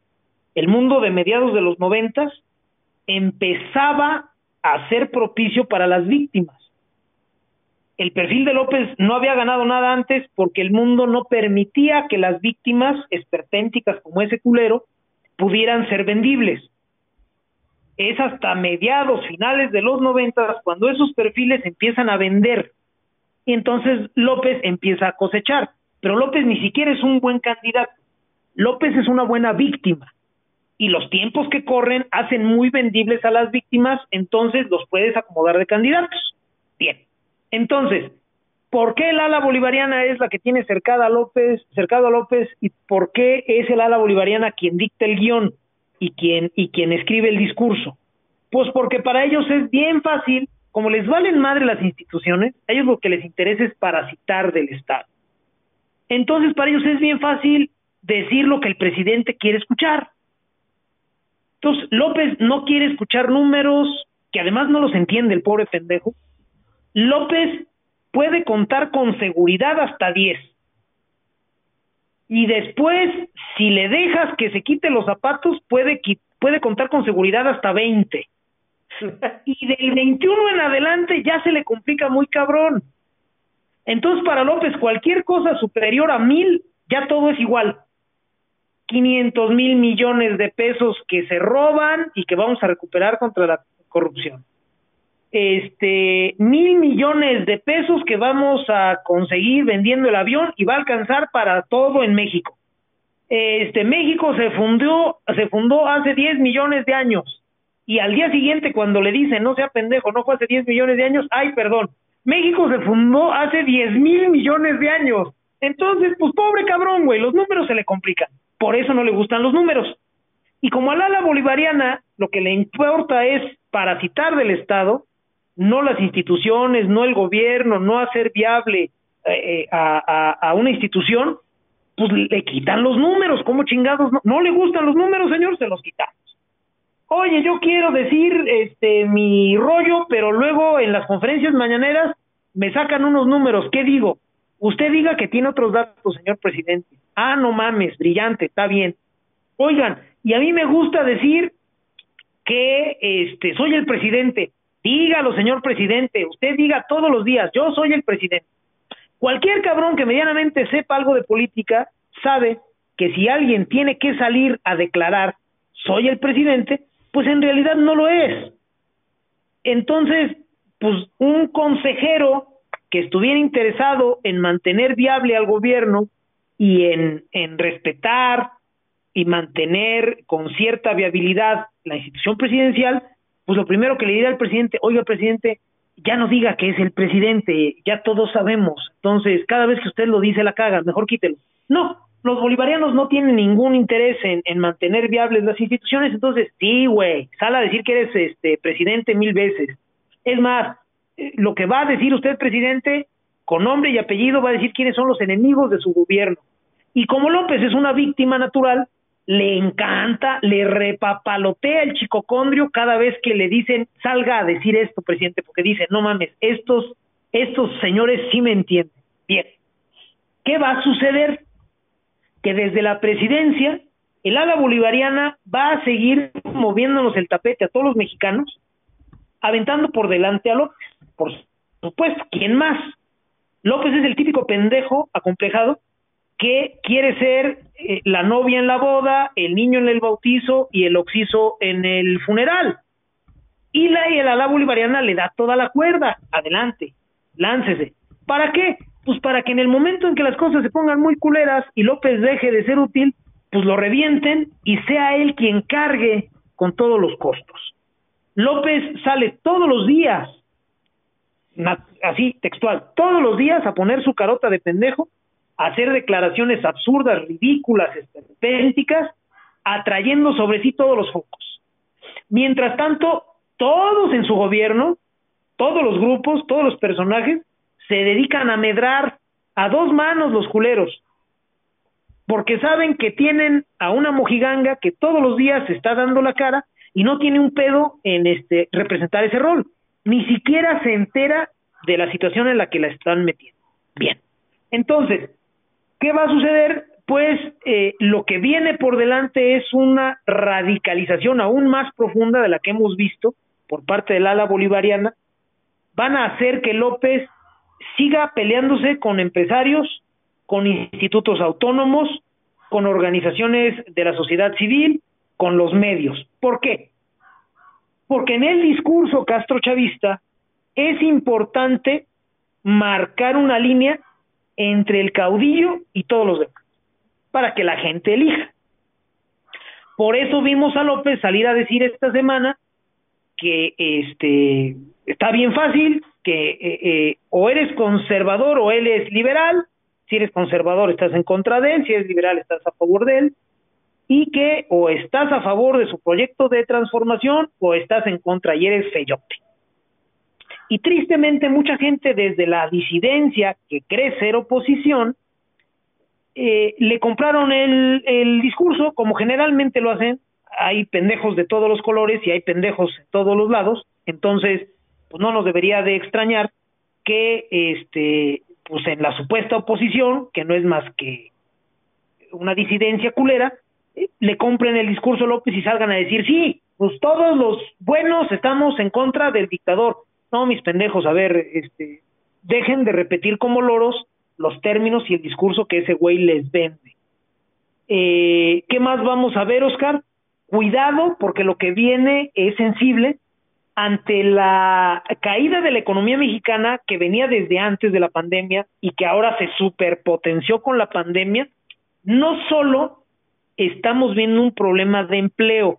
el mundo de mediados de los noventas, empezaba a ser propicio para las víctimas el perfil de López no había ganado nada antes porque el mundo no permitía que las víctimas esperpénticas como ese culero pudieran ser vendibles. Es hasta mediados, finales de los noventas, cuando esos perfiles empiezan a vender. Y entonces López empieza a cosechar. Pero López ni siquiera es un buen candidato. López es una buena víctima. Y los tiempos que corren hacen muy vendibles a las víctimas, entonces los puedes acomodar de candidatos. Bien. Entonces, ¿por qué el ala bolivariana es la que tiene cercada a López, cercado a López y por qué es el ala bolivariana quien dicta el guion y quien y quien escribe el discurso? Pues porque para ellos es bien fácil, como les valen madre las instituciones, a ellos lo que les interesa es parasitar del Estado. Entonces, para ellos es bien fácil decir lo que el presidente quiere escuchar. Entonces, López no quiere escuchar números que además no los entiende el pobre pendejo López puede contar con seguridad hasta 10. Y después, si le dejas que se quite los zapatos, puede, puede contar con seguridad hasta 20. (laughs) y del 21 en adelante ya se le complica muy cabrón. Entonces, para López, cualquier cosa superior a mil, ya todo es igual. 500 mil millones de pesos que se roban y que vamos a recuperar contra la corrupción este mil millones de pesos que vamos a conseguir vendiendo el avión y va a alcanzar para todo en México. Este México se fundó se fundó hace 10 millones de años y al día siguiente cuando le dicen no sea pendejo, no fue hace 10 millones de años, ay perdón, México se fundó hace 10 mil millones de años. Entonces, pues pobre cabrón, güey, los números se le complican. Por eso no le gustan los números. Y como al ala bolivariana lo que le importa es parasitar del Estado, no las instituciones, no el gobierno, no hacer viable eh, a, a, una institución, pues le quitan los números, ¿cómo chingados? No, no le gustan los números, señor, se los quitamos. Oye, yo quiero decir este mi rollo, pero luego en las conferencias mañaneras me sacan unos números, ¿qué digo? Usted diga que tiene otros datos, señor presidente. Ah, no mames, brillante, está bien. Oigan, y a mí me gusta decir que este soy el presidente. Dígalo, señor presidente, usted diga todos los días, yo soy el presidente. Cualquier cabrón que medianamente sepa algo de política sabe que si alguien tiene que salir a declarar soy el presidente, pues en realidad no lo es. Entonces, pues un consejero que estuviera interesado en mantener viable al gobierno y en, en respetar y mantener con cierta viabilidad la institución presidencial, pues lo primero que le diría al presidente, oiga presidente, ya no diga que es el presidente, ya todos sabemos, entonces cada vez que usted lo dice la caga, mejor quítelo. No, los bolivarianos no tienen ningún interés en, en mantener viables las instituciones, entonces sí, güey, sal a decir que eres este presidente mil veces. Es más, eh, lo que va a decir usted, presidente, con nombre y apellido, va a decir quiénes son los enemigos de su gobierno. Y como López es una víctima natural, le encanta, le repapalotea el chicocondrio cada vez que le dicen salga a decir esto, presidente, porque dice, no mames, estos, estos señores sí me entienden. Bien, ¿qué va a suceder? Que desde la presidencia, el ala bolivariana va a seguir moviéndonos el tapete a todos los mexicanos, aventando por delante a López. Por supuesto, ¿quién más? López es el típico pendejo acomplejado que quiere ser eh, la novia en la boda, el niño en el bautizo y el oxiso en el funeral. Y la, y la ala bolivariana le da toda la cuerda. Adelante, láncese. ¿Para qué? Pues para que en el momento en que las cosas se pongan muy culeras y López deje de ser útil, pues lo revienten y sea él quien cargue con todos los costos. López sale todos los días, así textual, todos los días a poner su carota de pendejo hacer declaraciones absurdas, ridículas, esperpénticas, atrayendo sobre sí todos los focos. Mientras tanto, todos en su gobierno, todos los grupos, todos los personajes, se dedican a medrar a dos manos los culeros, porque saben que tienen a una mojiganga que todos los días se está dando la cara y no tiene un pedo en este representar ese rol, ni siquiera se entera de la situación en la que la están metiendo. Bien. Entonces, ¿Qué va a suceder? Pues eh, lo que viene por delante es una radicalización aún más profunda de la que hemos visto por parte del ala bolivariana. Van a hacer que López siga peleándose con empresarios, con institutos autónomos, con organizaciones de la sociedad civil, con los medios. ¿Por qué? Porque en el discurso castrochavista es importante marcar una línea entre el caudillo y todos los demás, para que la gente elija. Por eso vimos a López salir a decir esta semana que este está bien fácil, que eh, eh, o eres conservador o él es liberal, si eres conservador estás en contra de él, si eres liberal estás a favor de él, y que o estás a favor de su proyecto de transformación o estás en contra y eres feyote. Y tristemente mucha gente desde la disidencia que cree ser oposición, eh, le compraron el, el discurso, como generalmente lo hacen, hay pendejos de todos los colores y hay pendejos en todos los lados, entonces pues no nos debería de extrañar que este pues en la supuesta oposición, que no es más que una disidencia culera, eh, le compren el discurso a López y salgan a decir, sí, pues todos los buenos estamos en contra del dictador. No, mis pendejos, a ver, este, dejen de repetir como loros los términos y el discurso que ese güey les vende. Eh, ¿Qué más vamos a ver, Oscar? Cuidado, porque lo que viene es sensible ante la caída de la economía mexicana que venía desde antes de la pandemia y que ahora se superpotenció con la pandemia. No solo estamos viendo un problema de empleo,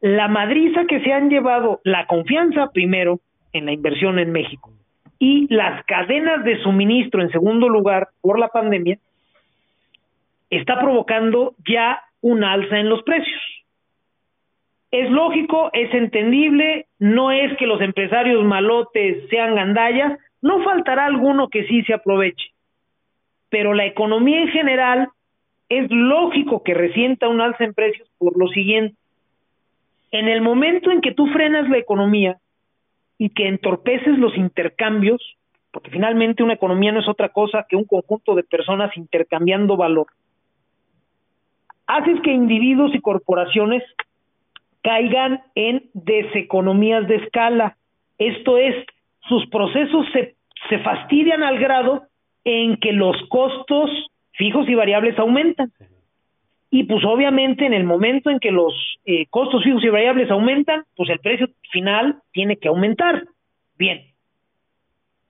la madriza que se han llevado la confianza primero en la inversión en México y las cadenas de suministro en segundo lugar por la pandemia está provocando ya un alza en los precios. Es lógico, es entendible, no es que los empresarios malotes sean gandallas, no faltará alguno que sí se aproveche. Pero la economía en general es lógico que resienta un alza en precios por lo siguiente en el momento en que tú frenas la economía y que entorpeces los intercambios, porque finalmente una economía no es otra cosa que un conjunto de personas intercambiando valor, haces que individuos y corporaciones caigan en deseconomías de escala. Esto es, sus procesos se, se fastidian al grado en que los costos fijos y variables aumentan. Y pues obviamente en el momento en que los eh, costos fijos y variables aumentan, pues el precio final tiene que aumentar. Bien,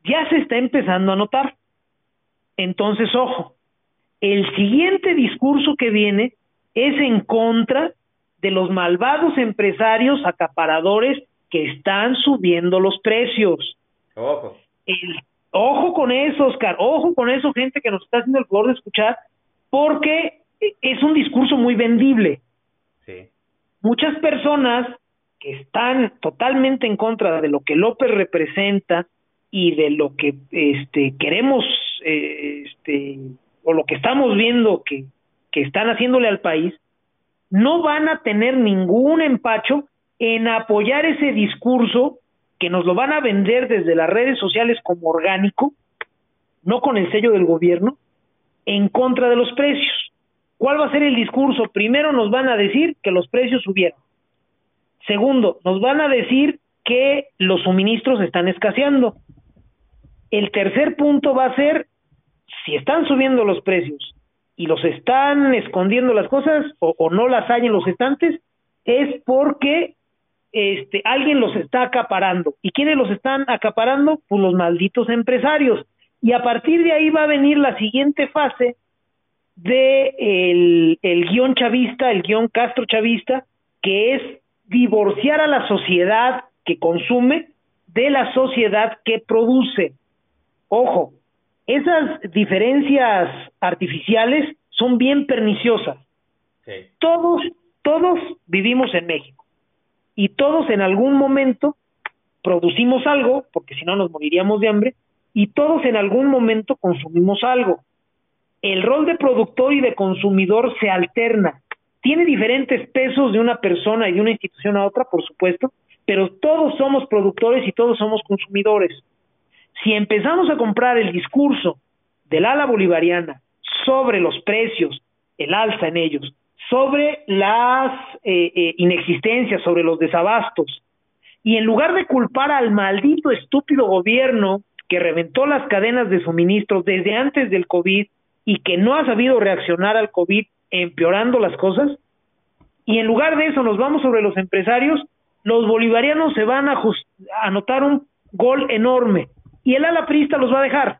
ya se está empezando a notar. Entonces, ojo, el siguiente discurso que viene es en contra de los malvados empresarios acaparadores que están subiendo los precios. Ojo. El- ojo con eso, Oscar, ojo con eso, gente que nos está haciendo el favor de escuchar, porque es un discurso muy vendible. Sí. Muchas personas que están totalmente en contra de lo que López representa y de lo que este queremos eh, este o lo que estamos viendo que, que están haciéndole al país no van a tener ningún empacho en apoyar ese discurso que nos lo van a vender desde las redes sociales como orgánico, no con el sello del gobierno, en contra de los precios. ¿Cuál va a ser el discurso? Primero nos van a decir que los precios subieron. Segundo, nos van a decir que los suministros están escaseando. El tercer punto va a ser, si están subiendo los precios y los están escondiendo las cosas o, no las hay en los estantes, es porque este, alguien los está acaparando. ¿Y quiénes los están acaparando? Pues los malditos empresarios. Y a partir de ahí va a venir la siguiente fase de el, el guion chavista, el guion Castro chavista, que es divorciar a la sociedad que consume de la sociedad que produce. Ojo, esas diferencias artificiales son bien perniciosas. Sí. Todos, todos vivimos en México y todos en algún momento producimos algo, porque si no nos moriríamos de hambre, y todos en algún momento consumimos algo. El rol de productor y de consumidor se alterna. Tiene diferentes pesos de una persona y de una institución a otra, por supuesto, pero todos somos productores y todos somos consumidores. Si empezamos a comprar el discurso del ala bolivariana sobre los precios, el alza en ellos, sobre las eh, eh, inexistencias, sobre los desabastos, y en lugar de culpar al maldito estúpido gobierno que reventó las cadenas de suministro desde antes del COVID y que no ha sabido reaccionar al COVID empeorando las cosas, y en lugar de eso nos vamos sobre los empresarios, los bolivarianos se van a anotar un gol enorme y el ala priista los va a dejar,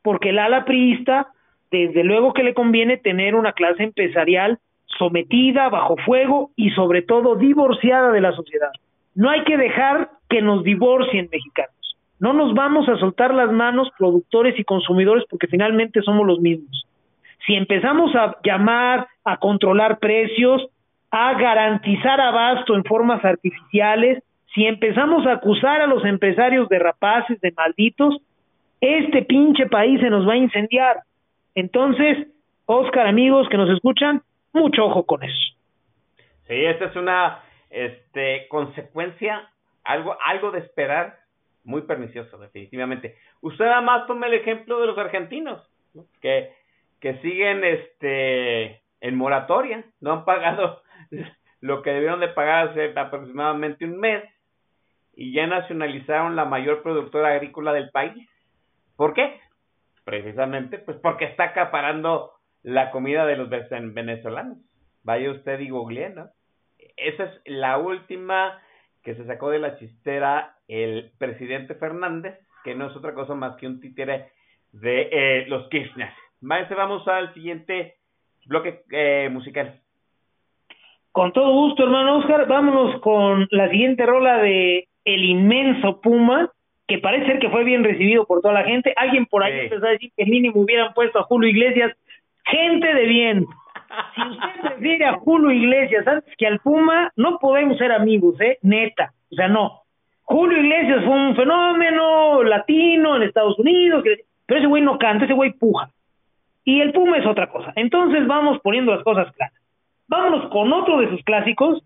porque el ala priista desde luego que le conviene tener una clase empresarial sometida, bajo fuego y sobre todo divorciada de la sociedad. No hay que dejar que nos divorcien mexicanos. No nos vamos a soltar las manos productores y consumidores porque finalmente somos los mismos. Si empezamos a llamar a controlar precios, a garantizar abasto en formas artificiales, si empezamos a acusar a los empresarios de rapaces, de malditos, este pinche país se nos va a incendiar. Entonces, Oscar, amigos que nos escuchan, mucho ojo con eso. Sí, esta es una este consecuencia, algo, algo de esperar muy pernicioso, definitivamente. Usted además tome el ejemplo de los argentinos, ¿no? que, que siguen este en moratoria, no han pagado (laughs) lo que debieron de pagar hace aproximadamente un mes y ya nacionalizaron la mayor productora agrícola del país. ¿Por qué? Precisamente, pues porque está acaparando la comida de los ve- venezolanos. Vaya usted y googlee, ¿no? Esa es la última que se sacó de la chistera el presidente Fernández, que no es otra cosa más que un títere de eh, los Kirchner. Maestro, vamos al siguiente bloque eh, musical. Con todo gusto, hermano Oscar, vámonos con la siguiente rola de El inmenso Puma, que parece ser que fue bien recibido por toda la gente. Alguien por ahí Sí. empezó a decir que mínimo hubieran puesto a Julio Iglesias. Gente de bien. Si usted prefiere a Julio Iglesias antes que al Puma, no podemos ser amigos, ¿eh? Neta. O sea, no. Julio Iglesias fue un fenómeno latino en Estados Unidos, pero ese güey no canta, ese güey puja. Y el Puma es otra cosa. Entonces vamos poniendo las cosas claras. Vámonos con otro de sus clásicos.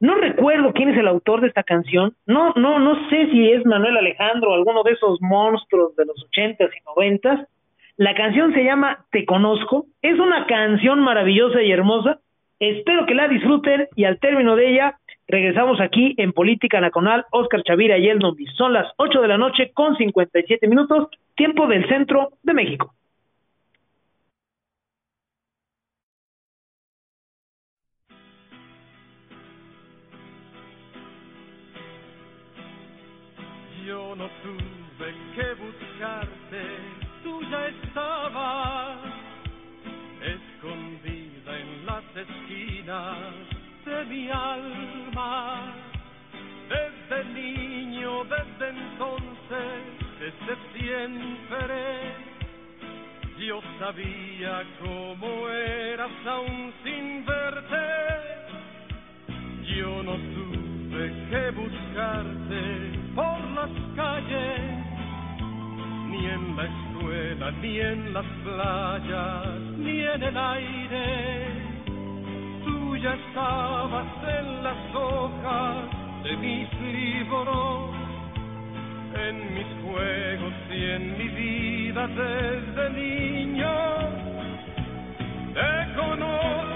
No recuerdo quién es el autor de esta canción. No, no, no sé si es Manuel Alejandro alguno de esos monstruos de los ochentas y noventas. La canción se llama Te Conozco. Es una canción maravillosa y hermosa. Espero que la disfruten y al término de ella regresamos aquí en Política Nacional. Oscar Chavira y el Nomis. Son las 8 de la noche con 57 minutos, tiempo del centro de México. No tuve que buscarte, tú ya estabas escondida en las esquinas de mi alma. Desde niño, desde entonces, desde siempre, yo sabía cómo eras aún sin verte. Yo no tuve que buscarte las calles, ni en la escuela, ni en las playas, ni en el aire. Tú ya estabas en las hojas de mis libros, en mis juegos y en mi vida desde niño. Te conozco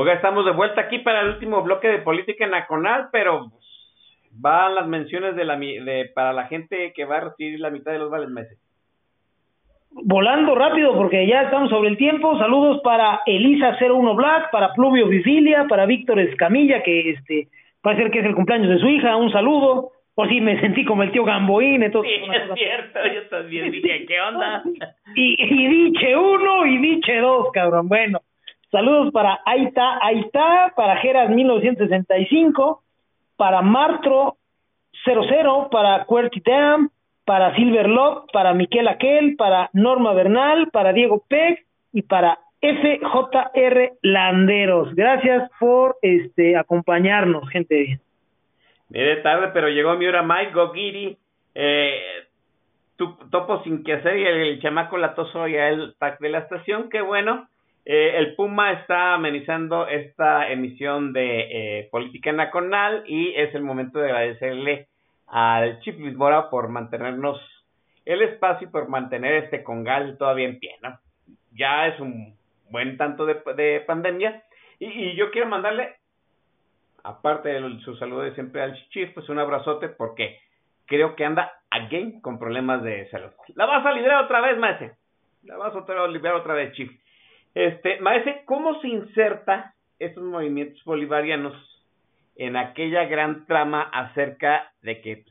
Oiga, estamos de vuelta aquí para el último bloque de política nacional, pero pues, van las menciones de la mi- de, para la gente que va a recibir la mitad de los vales meses. volando rápido porque ya estamos sobre el tiempo. Saludos para Elisa01 Black, para Pluvio Vigilia, para Víctor Escamilla, que este parece ser que es el cumpleaños de su hija. Un saludo. Por si me sentí como el tío Gamboín. Entonces, Sí, es cosa- cierto, yo también dije, ¿qué onda? (laughs) y, y diche uno y diche dos, cabrón. Bueno, saludos para Aita Aita, para Geras 1965, para Martro 00, para Querty Dam, para Silver Love, para Miquel Aquel, para Norma Bernal, para Diego Peck y para FJR Landeros. Gracias por este acompañarnos, gente. Viene tarde, pero llegó mi hora Mike Gogiri, eh, tu, topo sin que hacer y el, el chamaco latoso ya el pack de la estación, qué bueno. Eh, el Puma está amenizando esta emisión de eh, Política Nacional y es el momento de agradecerle al Chip Luis por mantenernos el espacio y por mantener este congal todavía en pie, ¿no? Ya es un buen tanto de, de pandemia. Y, yo quiero mandarle, aparte de su saludo siempre al Chief, pues un abrazote porque creo que anda again con problemas de salud. La vas a liberar otra vez, maese. La vas a liberar otra vez, Chief. Este, maese, ¿cómo se inserta estos movimientos bolivarianos en aquella gran trama acerca de que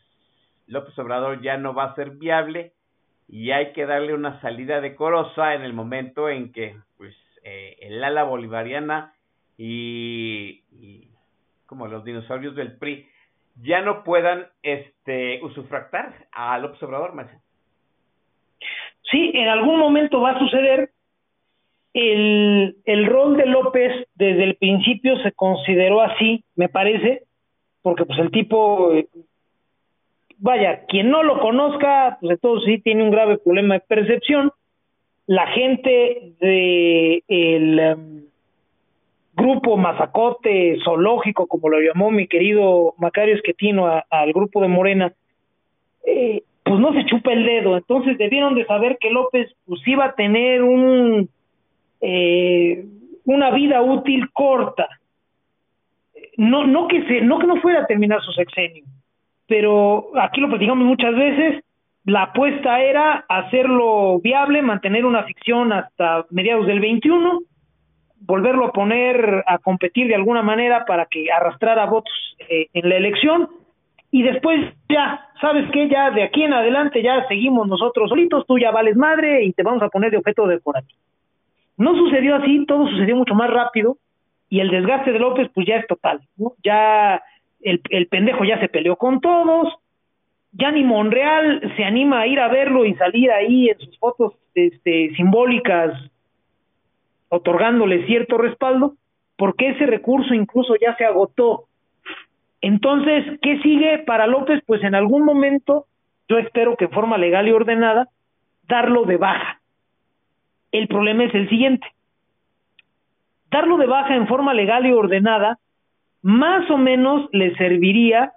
López Obrador ya no va a ser viable y hay que darle una salida decorosa en el momento en que pues eh, el ala bolivariana y, como los dinosaurios del PRI ya no puedan este usufractar a López Obrador más sí en algún momento va a suceder el, el rol de López desde el principio se consideró así me parece porque pues el tipo eh, vaya, quien no lo conozca, pues todos sí tiene un grave problema de percepción. La gente de el em, grupo Mazacote zoológico, como lo llamó mi querido Macario Esquetino al grupo de Morena, eh, pues no se chupa el dedo. Entonces debieron de saber que López pues iba a tener un eh, una vida útil corta. No, no que se, no que no fuera a terminar su sexenio pero aquí lo platicamos muchas veces, la apuesta era hacerlo viable, mantener una ficción hasta mediados del 21, volverlo a poner a competir de alguna manera para que arrastrara votos eh, en la elección y después ya, ¿sabes qué? Ya de aquí en adelante ya seguimos nosotros solitos, tú ya vales madre y te vamos a poner de objeto decorativo. No sucedió así, todo sucedió mucho más rápido y el desgaste de López pues ya es total. Ya el, el pendejo ya se peleó con todos, ya ni Monreal se anima a ir a verlo y salir ahí en sus fotos este, simbólicas otorgándole cierto respaldo, porque ese recurso incluso ya se agotó. Entonces, ¿qué sigue para López? Pues en algún momento, yo espero que en forma legal y ordenada, darlo de baja. El problema es el siguiente. Darlo de baja en forma legal y ordenada más o menos le serviría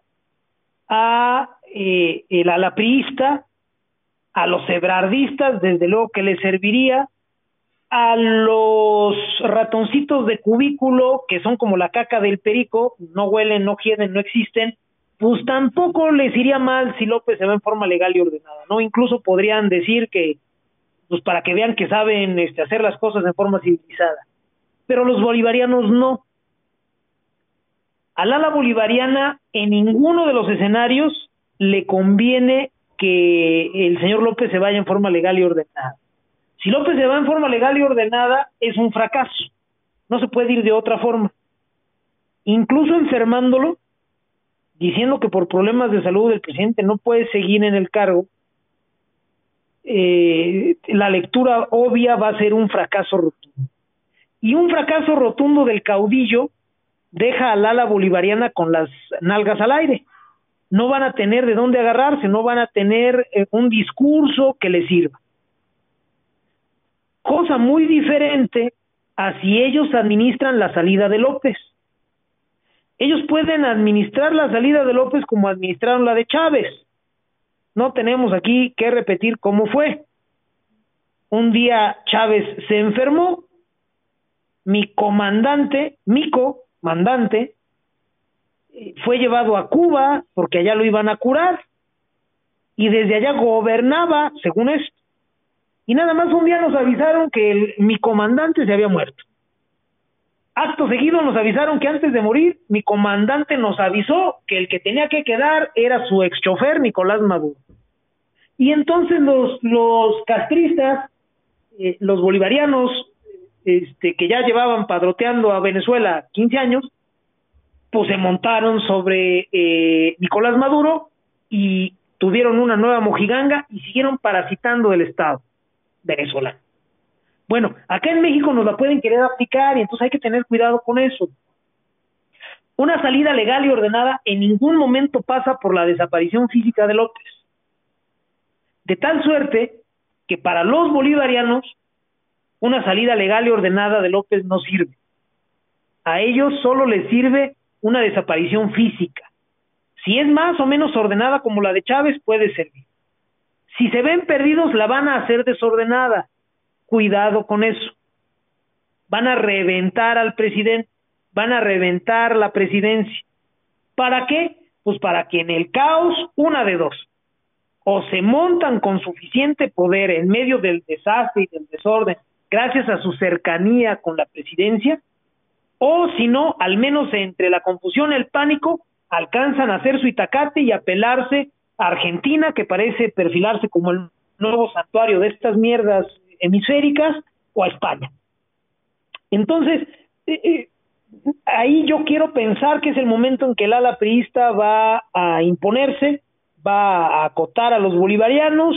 a eh, el alapriista, a los ebrardistas, desde luego que le serviría a los ratoncitos de cubículo, que son como la caca del perico, no huelen, no quieren, no existen, pues tampoco les iría mal si López se va en forma legal y ordenada, ¿no? Incluso podrían decir que, pues para que vean que saben este, hacer las cosas en forma civilizada. Pero los bolivarianos no. Al ala bolivariana en ninguno de los escenarios le conviene que el señor López se vaya en forma legal y ordenada. Si López se va en forma legal y ordenada, es un fracaso. No se puede ir de otra forma. Incluso enfermándolo, diciendo que por problemas de salud el presidente no puede seguir en el cargo, eh, la lectura obvia va a ser un fracaso rotundo. Y un fracaso rotundo del caudillo deja al ala bolivariana con las nalgas al aire. No van a tener de dónde agarrarse, no van a tener eh, un discurso que les sirva. Cosa muy diferente a si ellos administran la salida de López. Ellos pueden administrar la salida de López como administraron la de Chávez. No tenemos aquí que repetir cómo fue. Un día Chávez se enfermó, mi comandante, Mico, mandante, eh, fue llevado a Cuba porque allá lo iban a curar y desde allá gobernaba, según esto. Y nada más un día nos avisaron que mi comandante se había muerto. Acto seguido nos avisaron que antes de morir, mi comandante nos avisó que el que tenía que quedar era su ex chofer, Nicolás Maduro. Y entonces los, los castristas, eh, los bolivarianos, este, que ya llevaban padroteando a Venezuela 15 años, pues se montaron sobre eh, Nicolás Maduro y tuvieron una nueva mojiganga y siguieron parasitando el Estado venezolano. Bueno, acá en México nos la pueden querer aplicar y entonces hay que tener cuidado con eso. Una salida legal y ordenada en ningún momento pasa por la desaparición física de López. De tal suerte que para los bolivarianos una salida legal y ordenada de López no sirve. A ellos solo les sirve una desaparición física. Si es más o menos ordenada como la de Chávez, puede servir. Si se ven perdidos, la van a hacer desordenada. Cuidado con eso. van a reventar al presidente, van a reventar la presidencia. ¿Para qué? Pues para que en el caos, una de dos, o se montan con suficiente poder en medio del desastre y del desorden, gracias a su cercanía con la presidencia, o si no, al menos entre la confusión y el pánico, alcanzan a hacer su itacate y apelarse a Argentina, que parece perfilarse como el nuevo santuario de estas mierdas hemisféricas, o a España. Entonces, eh, eh, ahí yo quiero pensar que es el momento en que el ala priista va a imponerse, va a acotar a los bolivarianos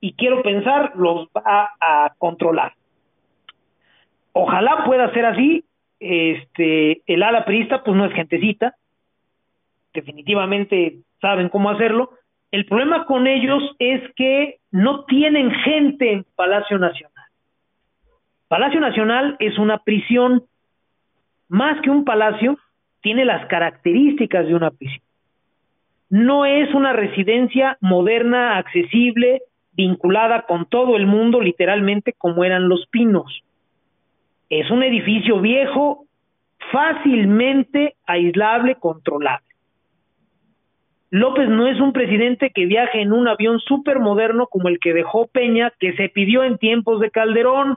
y quiero pensar los va a controlar. Ojalá pueda ser así. Este, el ala priista pues no es gentecita, definitivamente saben cómo hacerlo. El problema con ellos es que no tienen gente en Palacio Nacional. Palacio Nacional es una prisión, más que un palacio, tiene las características de una prisión. No es una residencia moderna, accesible, vinculada con todo el mundo, literalmente como eran los pinos. Es un edificio viejo, fácilmente aislable, controlable. López no es un presidente que viaje en un avión súper moderno como el que dejó Peña, que se pidió en tiempos de Calderón,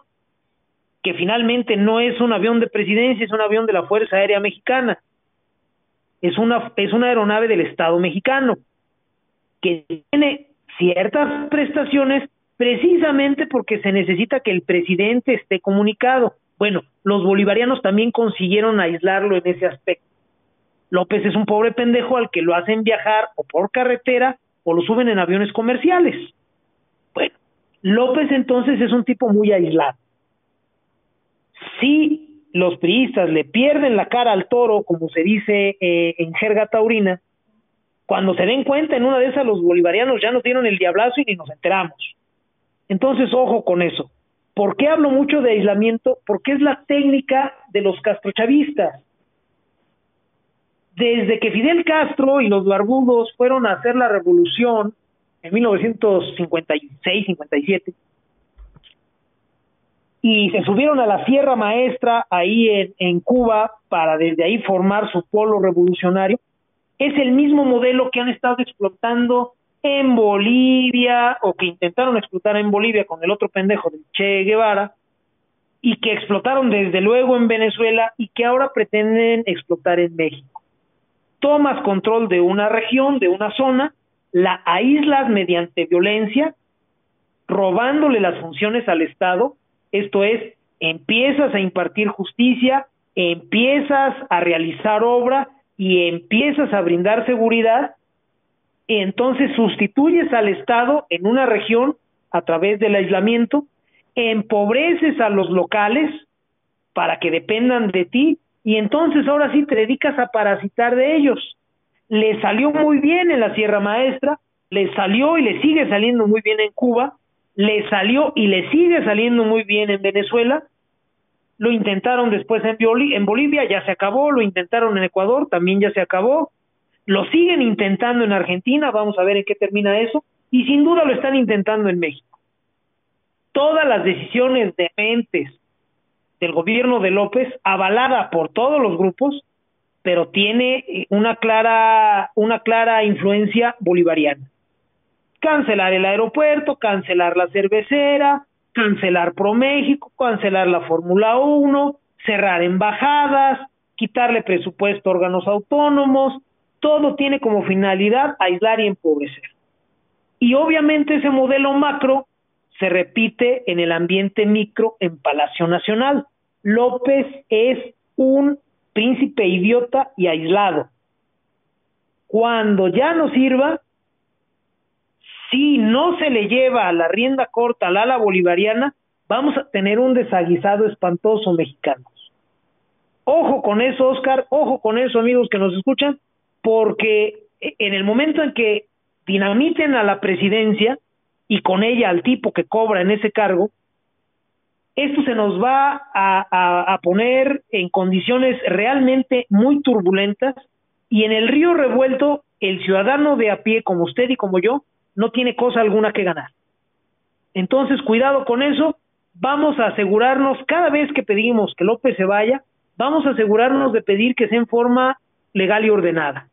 que finalmente no es un avión de presidencia, es un avión de la Fuerza Aérea Mexicana. Es una, es una aeronave del Estado mexicano, que tiene ciertas prestaciones precisamente porque se necesita que el presidente esté comunicado. Bueno, los bolivarianos también consiguieron aislarlo en ese aspecto. López es un pobre pendejo al que lo hacen viajar o por carretera o lo suben en aviones comerciales. Bueno, López entonces es un tipo muy aislado si los priistas le pierden la cara al toro, como se dice eh, en jerga taurina, cuando se den cuenta en una de esas los bolivarianos ya nos dieron el diablazo y ni nos enteramos. Entonces, ojo con eso. ¿Por qué hablo mucho de aislamiento? Porque es la técnica de los castrochavistas. Desde que Fidel Castro y los barbudos fueron a hacer la revolución en 1956-57, y se subieron a la Sierra Maestra ahí en, en, Cuba para desde ahí formar su polo revolucionario. Es el mismo modelo que han estado explotando en Bolivia o que intentaron explotar en Bolivia con el otro pendejo de Che Guevara y que explotaron desde luego en Venezuela y que ahora pretenden explotar en México. Tomas control de una región, de una zona, la aíslas mediante violencia, robándole las funciones al Estado. Esto es, empiezas a impartir justicia, empiezas a realizar obra y empiezas a brindar seguridad, y entonces sustituyes al Estado en una región a través del aislamiento, empobreces a los locales para que dependan de ti y entonces ahora sí te dedicas a parasitar de ellos. Le salió muy bien en la Sierra Maestra, le salió y le sigue saliendo muy bien en Cuba, le salió y le sigue saliendo muy bien en Venezuela, lo intentaron después en, en Bolivia, ya se acabó, lo intentaron en Ecuador, también ya se acabó, lo siguen intentando en Argentina, vamos a ver en qué termina eso, y sin duda lo están intentando en México. Todas las decisiones de mentes del gobierno de López, avalada por todos los grupos, pero tiene una clara, una clara influencia bolivariana cancelar el aeropuerto, cancelar la cervecera, cancelar ProMéxico, cancelar la Fórmula 1, cerrar embajadas, quitarle presupuesto a órganos autónomos, todo tiene como finalidad aislar y empobrecer. Y obviamente ese modelo macro se repite en el ambiente micro en Palacio Nacional. López es un príncipe idiota y aislado. Cuando ya no sirva, si no se le lleva la rienda corta al ala bolivariana, vamos a tener un desaguisado espantoso mexicanos. Ojo con eso, Oscar, ojo con eso, amigos que nos escuchan, porque en el momento en que dinamiten a la presidencia y con ella al tipo que cobra en ese cargo, esto se nos va a, poner en condiciones realmente muy turbulentas y en el río revuelto el ciudadano de a pie como usted y como yo no tiene cosa alguna que ganar. Entonces, cuidado con eso, vamos a asegurarnos, cada vez que pedimos que López se vaya, vamos a asegurarnos de pedir que sea en forma legal y ordenada.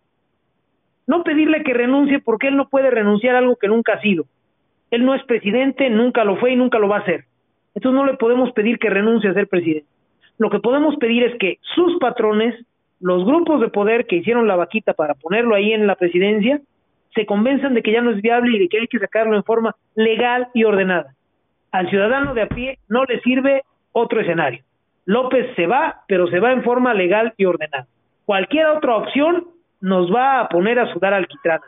No pedirle que renuncie porque él no puede renunciar a algo que nunca ha sido. Él no es presidente, nunca lo fue y nunca lo va a ser. Entonces no le podemos pedir que renuncie a ser presidente. Lo que podemos pedir es que sus patrones, los grupos de poder que hicieron la vaquita para ponerlo ahí en la presidencia, se convenzan de que ya no es viable y de que hay que sacarlo en forma legal y ordenada. Al ciudadano de a pie no le sirve otro escenario. López se va, pero se va en forma legal y ordenada. Cualquier otra opción nos va a poner a sudar alquitrana.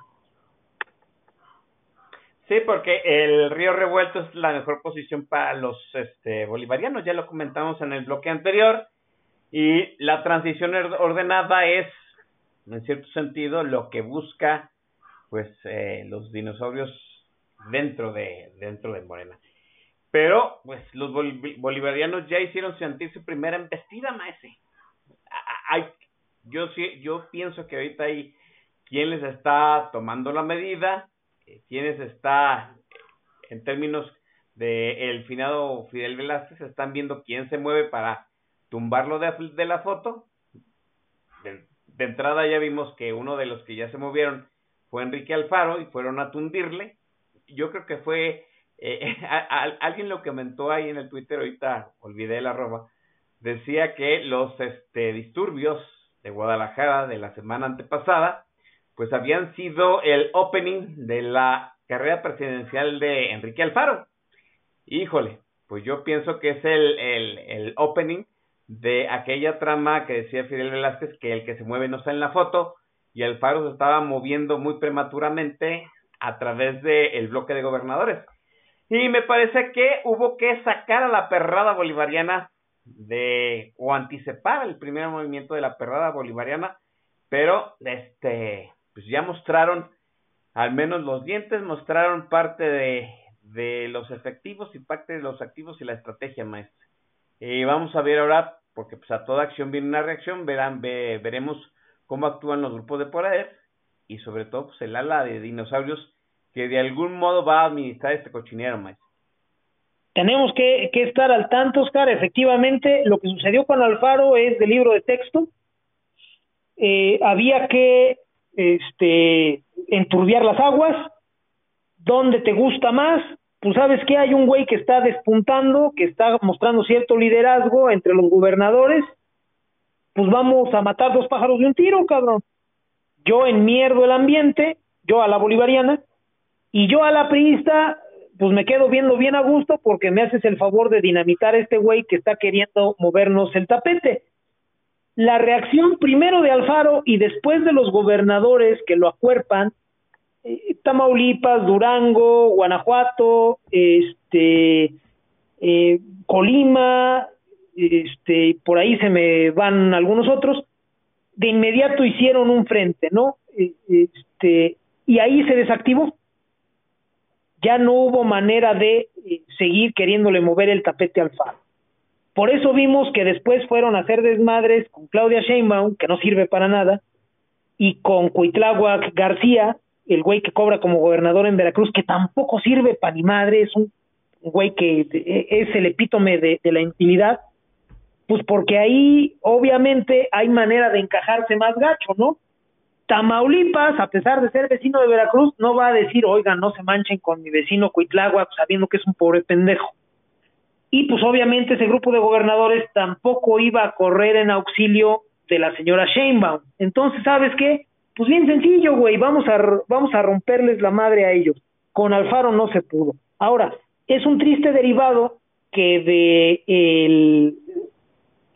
Sí, porque el río revuelto es la mejor posición para los este, bolivarianos, ya lo comentamos en el bloque anterior, y la transición ordenada es, en cierto sentido, lo que busca pues eh, los dinosaurios dentro de dentro de Morena. Pero pues los bolivarianos ya hicieron sentir su primera embestida, maese. Hay, yo yo pienso que ahorita hay quien les está tomando la medida, quienes está en términos de el finado Fidel Velázquez están viendo quién se mueve para tumbarlo de, de la foto. De, de, entrada ya vimos que uno de los que ya se movieron fue Enrique Alfaro y fueron a tundirle. Yo creo que fue eh, (laughs) alguien lo comentó ahí en el Twitter ahorita olvidé la arroba decía que los este disturbios de Guadalajara de la semana antepasada pues habían sido el opening de la carrera presidencial de Enrique Alfaro. Híjole, pues yo pienso que es el, el, el opening de aquella trama que decía Fidel Velázquez que el que se mueve no está en la foto y Alfaro se estaba moviendo muy prematuramente a través del bloque de gobernadores. Y me parece que hubo que sacar a la perrada bolivariana de o anticipar el primer movimiento de la perrada bolivariana, pero este pues ya mostraron al menos los dientes mostraron parte de, de los efectivos y parte de los activos y la estrategia maestra. Y vamos a ver ahora, porque pues a toda acción viene una reacción, verán, veremos cómo actúan los grupos de poder y sobre todo pues el ala de dinosaurios que de algún modo va a administrar este cochinero, maestro. Tenemos que, que estar al tanto, Oscar. Efectivamente, lo que sucedió con Alfaro es de libro de texto. Eh, había que este, enturbiar las aguas. ¿Dónde te gusta más? Pues sabes que hay un güey que está despuntando, que está mostrando cierto liderazgo entre los gobernadores. Pues vamos a matar dos pájaros de un tiro, cabrón. Yo enmierdo el ambiente, yo a la bolivariana, y yo a la priista, pues me quedo viendo bien a gusto porque me haces el favor de dinamitar a este güey que está queriendo movernos el tapete. La reacción primero de Alfaro y después de los gobernadores que lo acuerpan, eh, Tamaulipas, Durango, Guanajuato, este, eh, Colima, este, por ahí se me van algunos otros, de inmediato hicieron un frente, ¿no? Eh, este, y ahí se desactivó ya no hubo manera de seguir queriéndole mover el tapete al Faro. Por eso vimos que después fueron a hacer desmadres con Claudia Sheinbaum, que no sirve para nada, y con Cuitláhuac García, el güey que cobra como gobernador en Veracruz, que tampoco sirve para ni madre, es un güey que es el epítome de, de la intimidad, pues porque ahí obviamente hay manera de encajarse más gacho, ¿no? Tamaulipas, a pesar de ser vecino de Veracruz, no va a decir, oigan, no se manchen con mi vecino Cuitláhuac, sabiendo que es un pobre pendejo. Y pues obviamente ese grupo de gobernadores tampoco iba a correr en auxilio de la señora Sheinbaum. Entonces, ¿sabes qué? Pues bien sencillo, güey, vamos a, vamos a romperles la madre a ellos. Con Alfaro no se pudo. Ahora, es un triste derivado que de el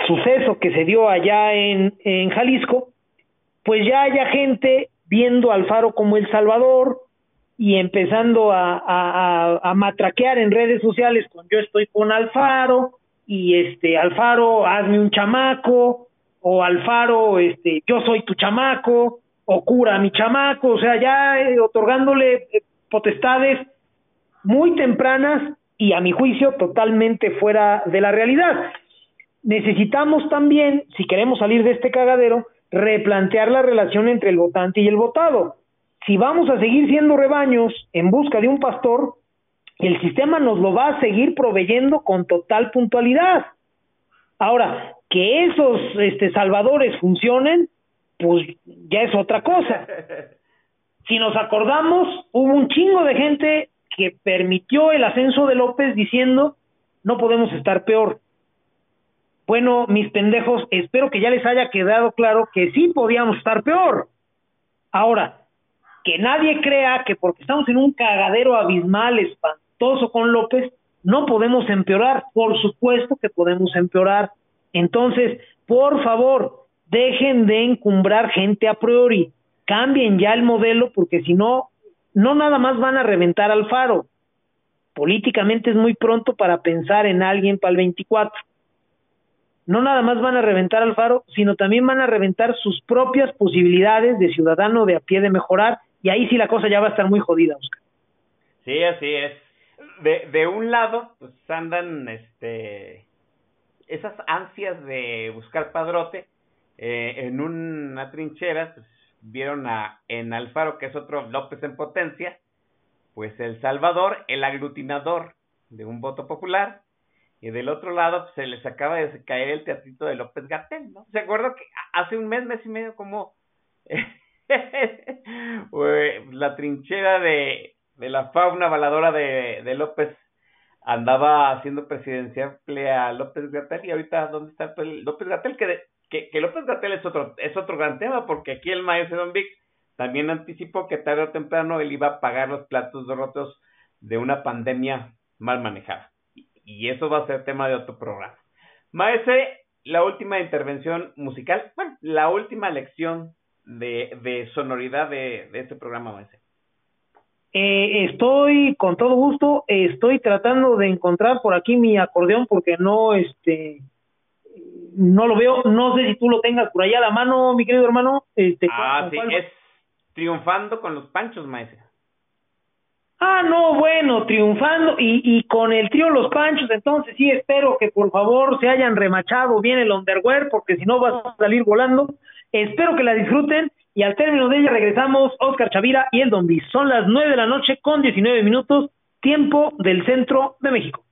suceso que se dio allá en, en Jalisco, pues ya haya gente viendo a Alfaro como el Salvador y empezando a, a, a, matraquear en redes sociales con yo estoy con Alfaro y este Alfaro hazme un chamaco o Alfaro este yo soy tu chamaco o cura mi chamaco o sea ya eh, otorgándole eh, potestades muy tempranas y a mi juicio totalmente fuera de la realidad necesitamos también si queremos salir de este cagadero replantear la relación entre el votante y el votado. Si vamos a seguir siendo rebaños en busca de un pastor, el sistema nos lo va a seguir proveyendo con total puntualidad. Ahora, que esos este, salvadores funcionen, pues ya es otra cosa. (laughs) Si nos acordamos, hubo un chingo de gente que permitió el ascenso de López diciendo no podemos estar peor. Bueno, mis pendejos, espero que ya les haya quedado claro que sí podíamos estar peor. Ahora, que nadie crea que porque estamos en un cagadero abismal, espantoso con López, no podemos empeorar. Por supuesto que podemos empeorar. Entonces, por favor, dejen de encumbrar gente a priori. Cambien ya el modelo porque si no, no nada más van a reventar al faro. Políticamente es muy pronto para pensar en alguien para el 24. No nada más van a reventar al faro, sino también van a reventar sus propias posibilidades de ciudadano de a pie de mejorar y ahí sí la cosa ya va a estar muy jodida. Sí, así es. De, de un lado, pues andan este esas ansias de buscar padrote eh, en una trinchera, pues vieron a en Alfaro, que es otro López en potencia, pues El Salvador, el aglutinador de un voto popular, y del otro lado pues, se les acaba de caer el teatrito de López Gatel, ¿no? ¿Se acuerda que hace un mes, mes y medio, como (laughs) la trinchera de, de la fauna valadora de, de López andaba haciendo presidencial a López Gatel y ahorita dónde está López Gatel que, que, López Gatel es otro es otro gran tema porque aquí el maestro Don Vic también anticipó que tarde o temprano él iba a pagar los platos rotos de una pandemia mal manejada y eso va a ser tema de otro programa. Maese, la última intervención musical, bueno, la última lección de, de sonoridad de, de este programa, Maese. Eh, estoy con todo gusto, estoy tratando de encontrar por aquí mi acordeón porque no, este, no lo veo, no sé si tú lo tengas por allá a la mano, mi querido hermano. Este, ah, sí, es triunfando con los panchos, maestro. Ah, no, bueno, triunfando y, y con el trío Los Panchos, entonces sí espero que por favor se hayan remachado bien el underwear porque si no vas a salir volando. Espero que la disfruten. Y al término de ella regresamos Oscar Chavira y el Don Son las nueve de la noche con diecinueve minutos, tiempo del centro de México.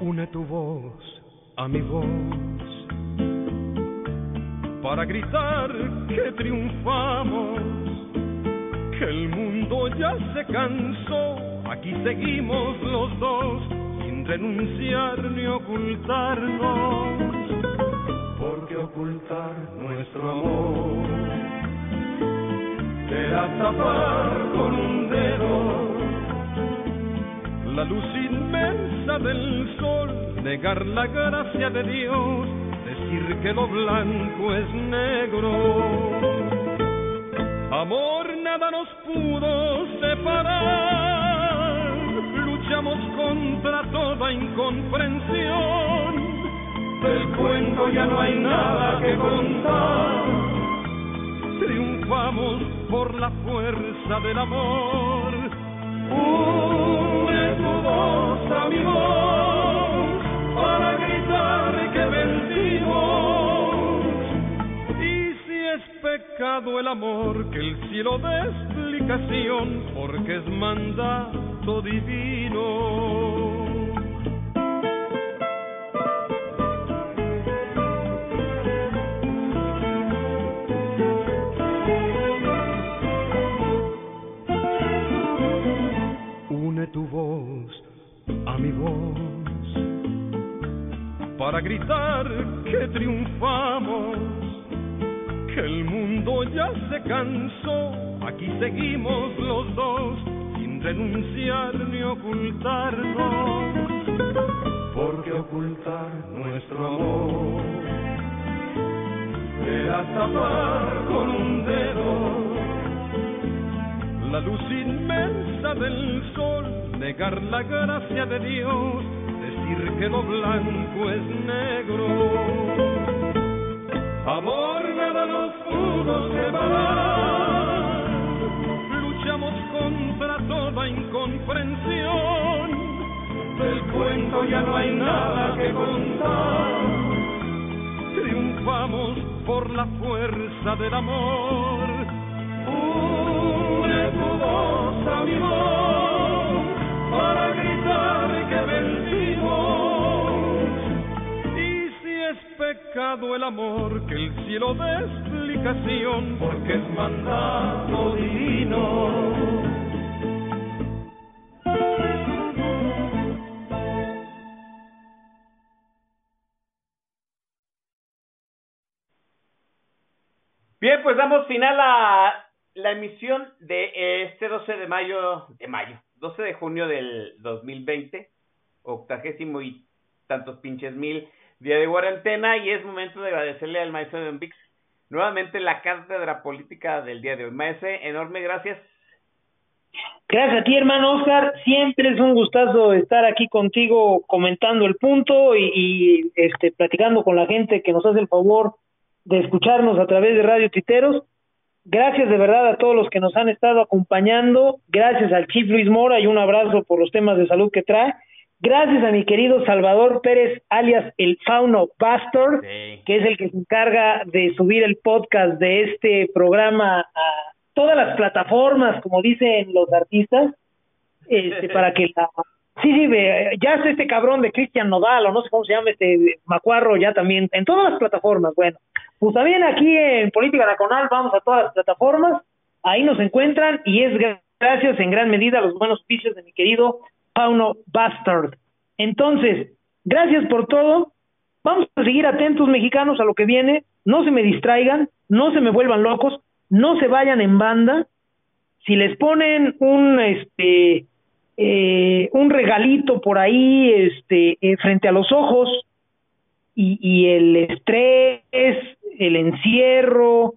Une tu voz a mi voz para gritar que triunfamos, que el mundo ya se cansó, aquí seguimos los dos, sin renunciar ni ocultarnos, porque ocultar nuestro amor era tapar con un dedo la luz inmensa del sol, negar la gracia de Dios decir que lo blanco es negro. Amor, nada nos pudo separar, luchamos contra toda incomprensión. Del cuento ya no hay nada que contar, triunfamos por la fuerza del amor. Une tu voz a pecado el amor, que el cielo dé explicación, porque es mandato divino. Une tu voz a mi voz para gritar que triunfamos, el mundo ya se cansó, aquí seguimos los dos, sin renunciar ni ocultarnos, porque ocultar nuestro amor era tapar con un dedo la luz inmensa del sol, negar la gracia de Dios, decir que lo blanco es negro. Amor, nada nos pudo separar, luchamos contra toda incomprensión. eso ya no hay nada que contar. Triunfamos por la fuerza del amor. Une tu voz a mi voz el amor, que el cielo dé explicación, porque es mandato divino. Bien, pues damos final a la emisión de este 12 de mayo, de mayo, 12 de junio del 2020, octagésimo y tantos pinches mil día de cuarentena y es momento de agradecerle al maestro de Vix nuevamente la cátedra política del día de hoy. Maestro, enorme gracias. Gracias a ti, hermano Oscar. Siempre es un gustazo estar aquí contigo comentando el punto y, y este platicando con la gente que nos hace el favor de escucharnos a través de Radio Titeros. Gracias de verdad a todos los que nos han estado acompañando. Gracias al Chief Luis Mora y un abrazo por los temas de salud que trae. Gracias a mi querido Salvador Pérez, alias el Fauno Pastor, Sí. que es el que se encarga de subir el podcast de este programa a todas las plataformas, como dicen los artistas, este, para que la... Sí, sí, ve, ya este cabrón de Cristian Nodal, o no sé cómo se llama, este Macuarro, ya también, en todas las plataformas, bueno. Pues también aquí en Política Nacional vamos a todas las plataformas, ahí nos encuentran y es gra- gracias en gran medida a los buenos oficios de mi querido Pauno Bastard. Entonces, gracias por todo. Vamos a seguir atentos mexicanos a lo que viene. No se me distraigan, no se me vuelvan locos, no se vayan en banda. Si les ponen un este eh, un regalito por ahí este eh, frente a los ojos y, el estrés, el encierro,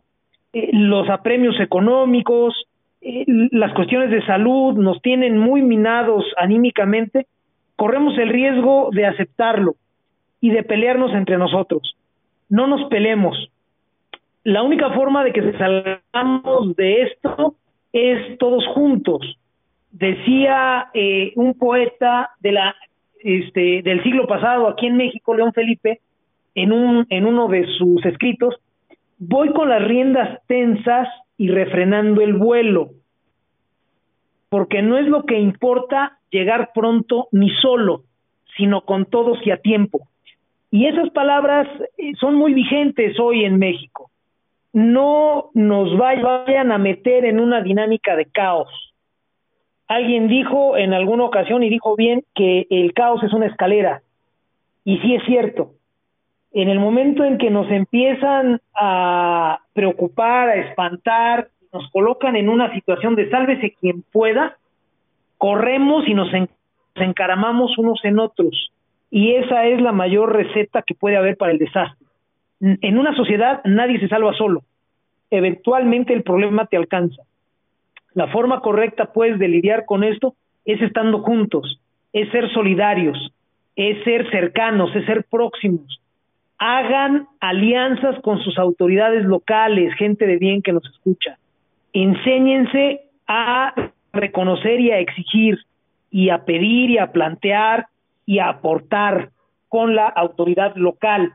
eh, los apremios económicos, las cuestiones de salud nos tienen muy minados anímicamente, corremos el riesgo de aceptarlo y de pelearnos entre nosotros. No nos peleemos. La única forma de que salgamos de esto es todos juntos. Decía eh, un poeta de la este, del siglo pasado aquí en México, León Felipe, en un en uno de sus escritos, voy con las riendas tensas y refrenando el vuelo, porque no es lo que importa llegar pronto ni solo, sino con todos y a tiempo. Y esas palabras eh, son muy vigentes hoy en México. No nos vayan a meter en una dinámica de caos. Alguien dijo en alguna ocasión y dijo bien que el caos es una escalera. Y sí es cierto. En el momento en que nos empiezan a preocupar, a espantar, nos colocan en una situación de sálvese quien pueda, corremos y nos, en- nos encaramamos unos en otros. Y esa es la mayor receta que puede haber para el desastre. En una sociedad nadie se salva solo. Eventualmente el problema te alcanza. La forma correcta, pues, de lidiar con esto es estando juntos, es ser solidarios, es ser cercanos, es ser próximos. Hagan alianzas con sus autoridades locales, gente de bien que nos escucha. Enséñense a reconocer y a exigir y a pedir y a plantear y a aportar con la autoridad local.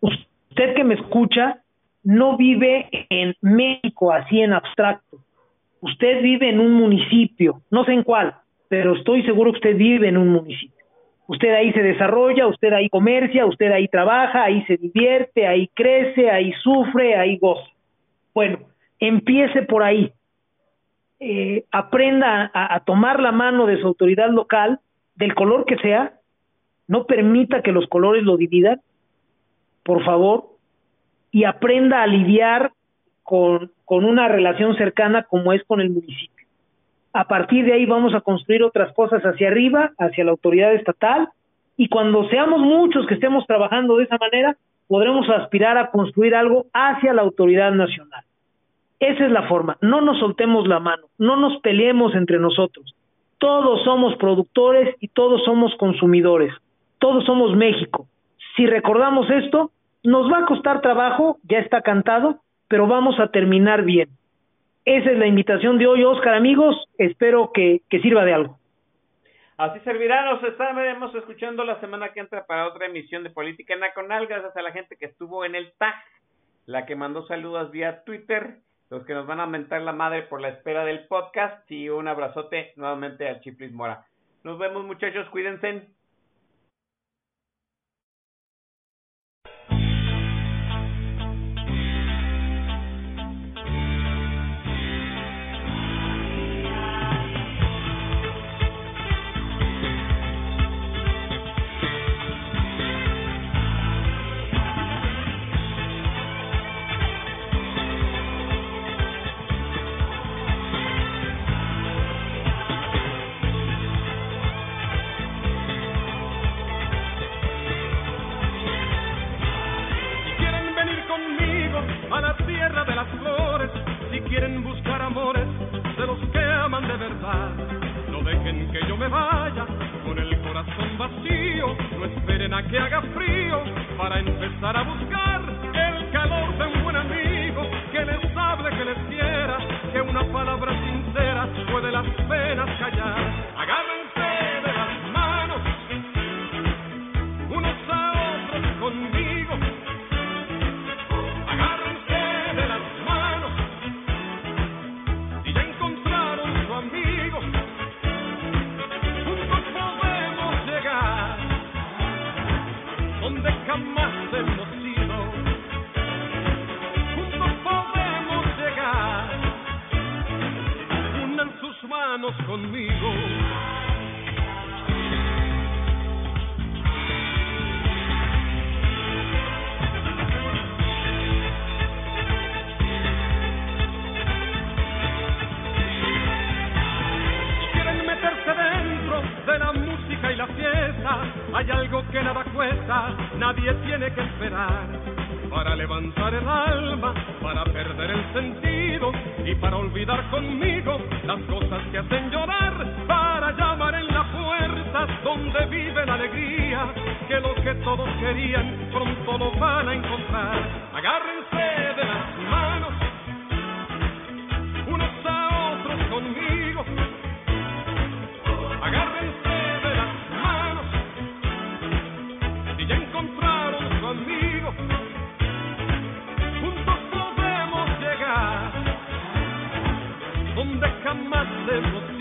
Usted que me escucha no vive en México así en abstracto. Usted vive en un municipio, no sé en cuál, pero estoy seguro que usted vive en un municipio. Usted ahí se desarrolla, usted ahí comercia, usted ahí trabaja, ahí se divierte, ahí crece, ahí sufre, ahí goza. Bueno, empiece por ahí. Eh, aprenda a, a tomar la mano de su autoridad local, del color que sea, no permita que los colores lo dividan, por favor, y aprenda a lidiar con, con una relación cercana como es con el municipio. A partir de ahí vamos a construir otras cosas hacia arriba, hacia la autoridad estatal, y cuando seamos muchos que estemos trabajando de esa manera, podremos aspirar a construir algo hacia la autoridad nacional. Esa es la forma. No nos soltemos la mano, no nos peleemos entre nosotros. Todos somos productores y todos somos consumidores. Todos somos México. Si recordamos esto, nos va a costar trabajo, ya está cantado, pero vamos a terminar bien. Esa es la invitación de hoy, Oscar, amigos. Espero que, sirva de algo. Así servirá, nos estaremos escuchando la semana que entra para otra emisión de Política Nacional, gracias a la gente que estuvo en el TAG, la que mandó saludos vía Twitter, los que nos van a aumentar la madre por la espera del podcast y un abrazote nuevamente a Chiplis Mora. Nos vemos muchachos, cuídense. Nadie tiene que esperar. Para levantar el alma, para perder el sentido y para olvidar conmigo las cosas que hacen llorar. Para llamar en la puerta donde vive la alegría, que lo que todos querían pronto lo van a encontrar. Agárrense podemos llegar donde jamás hemos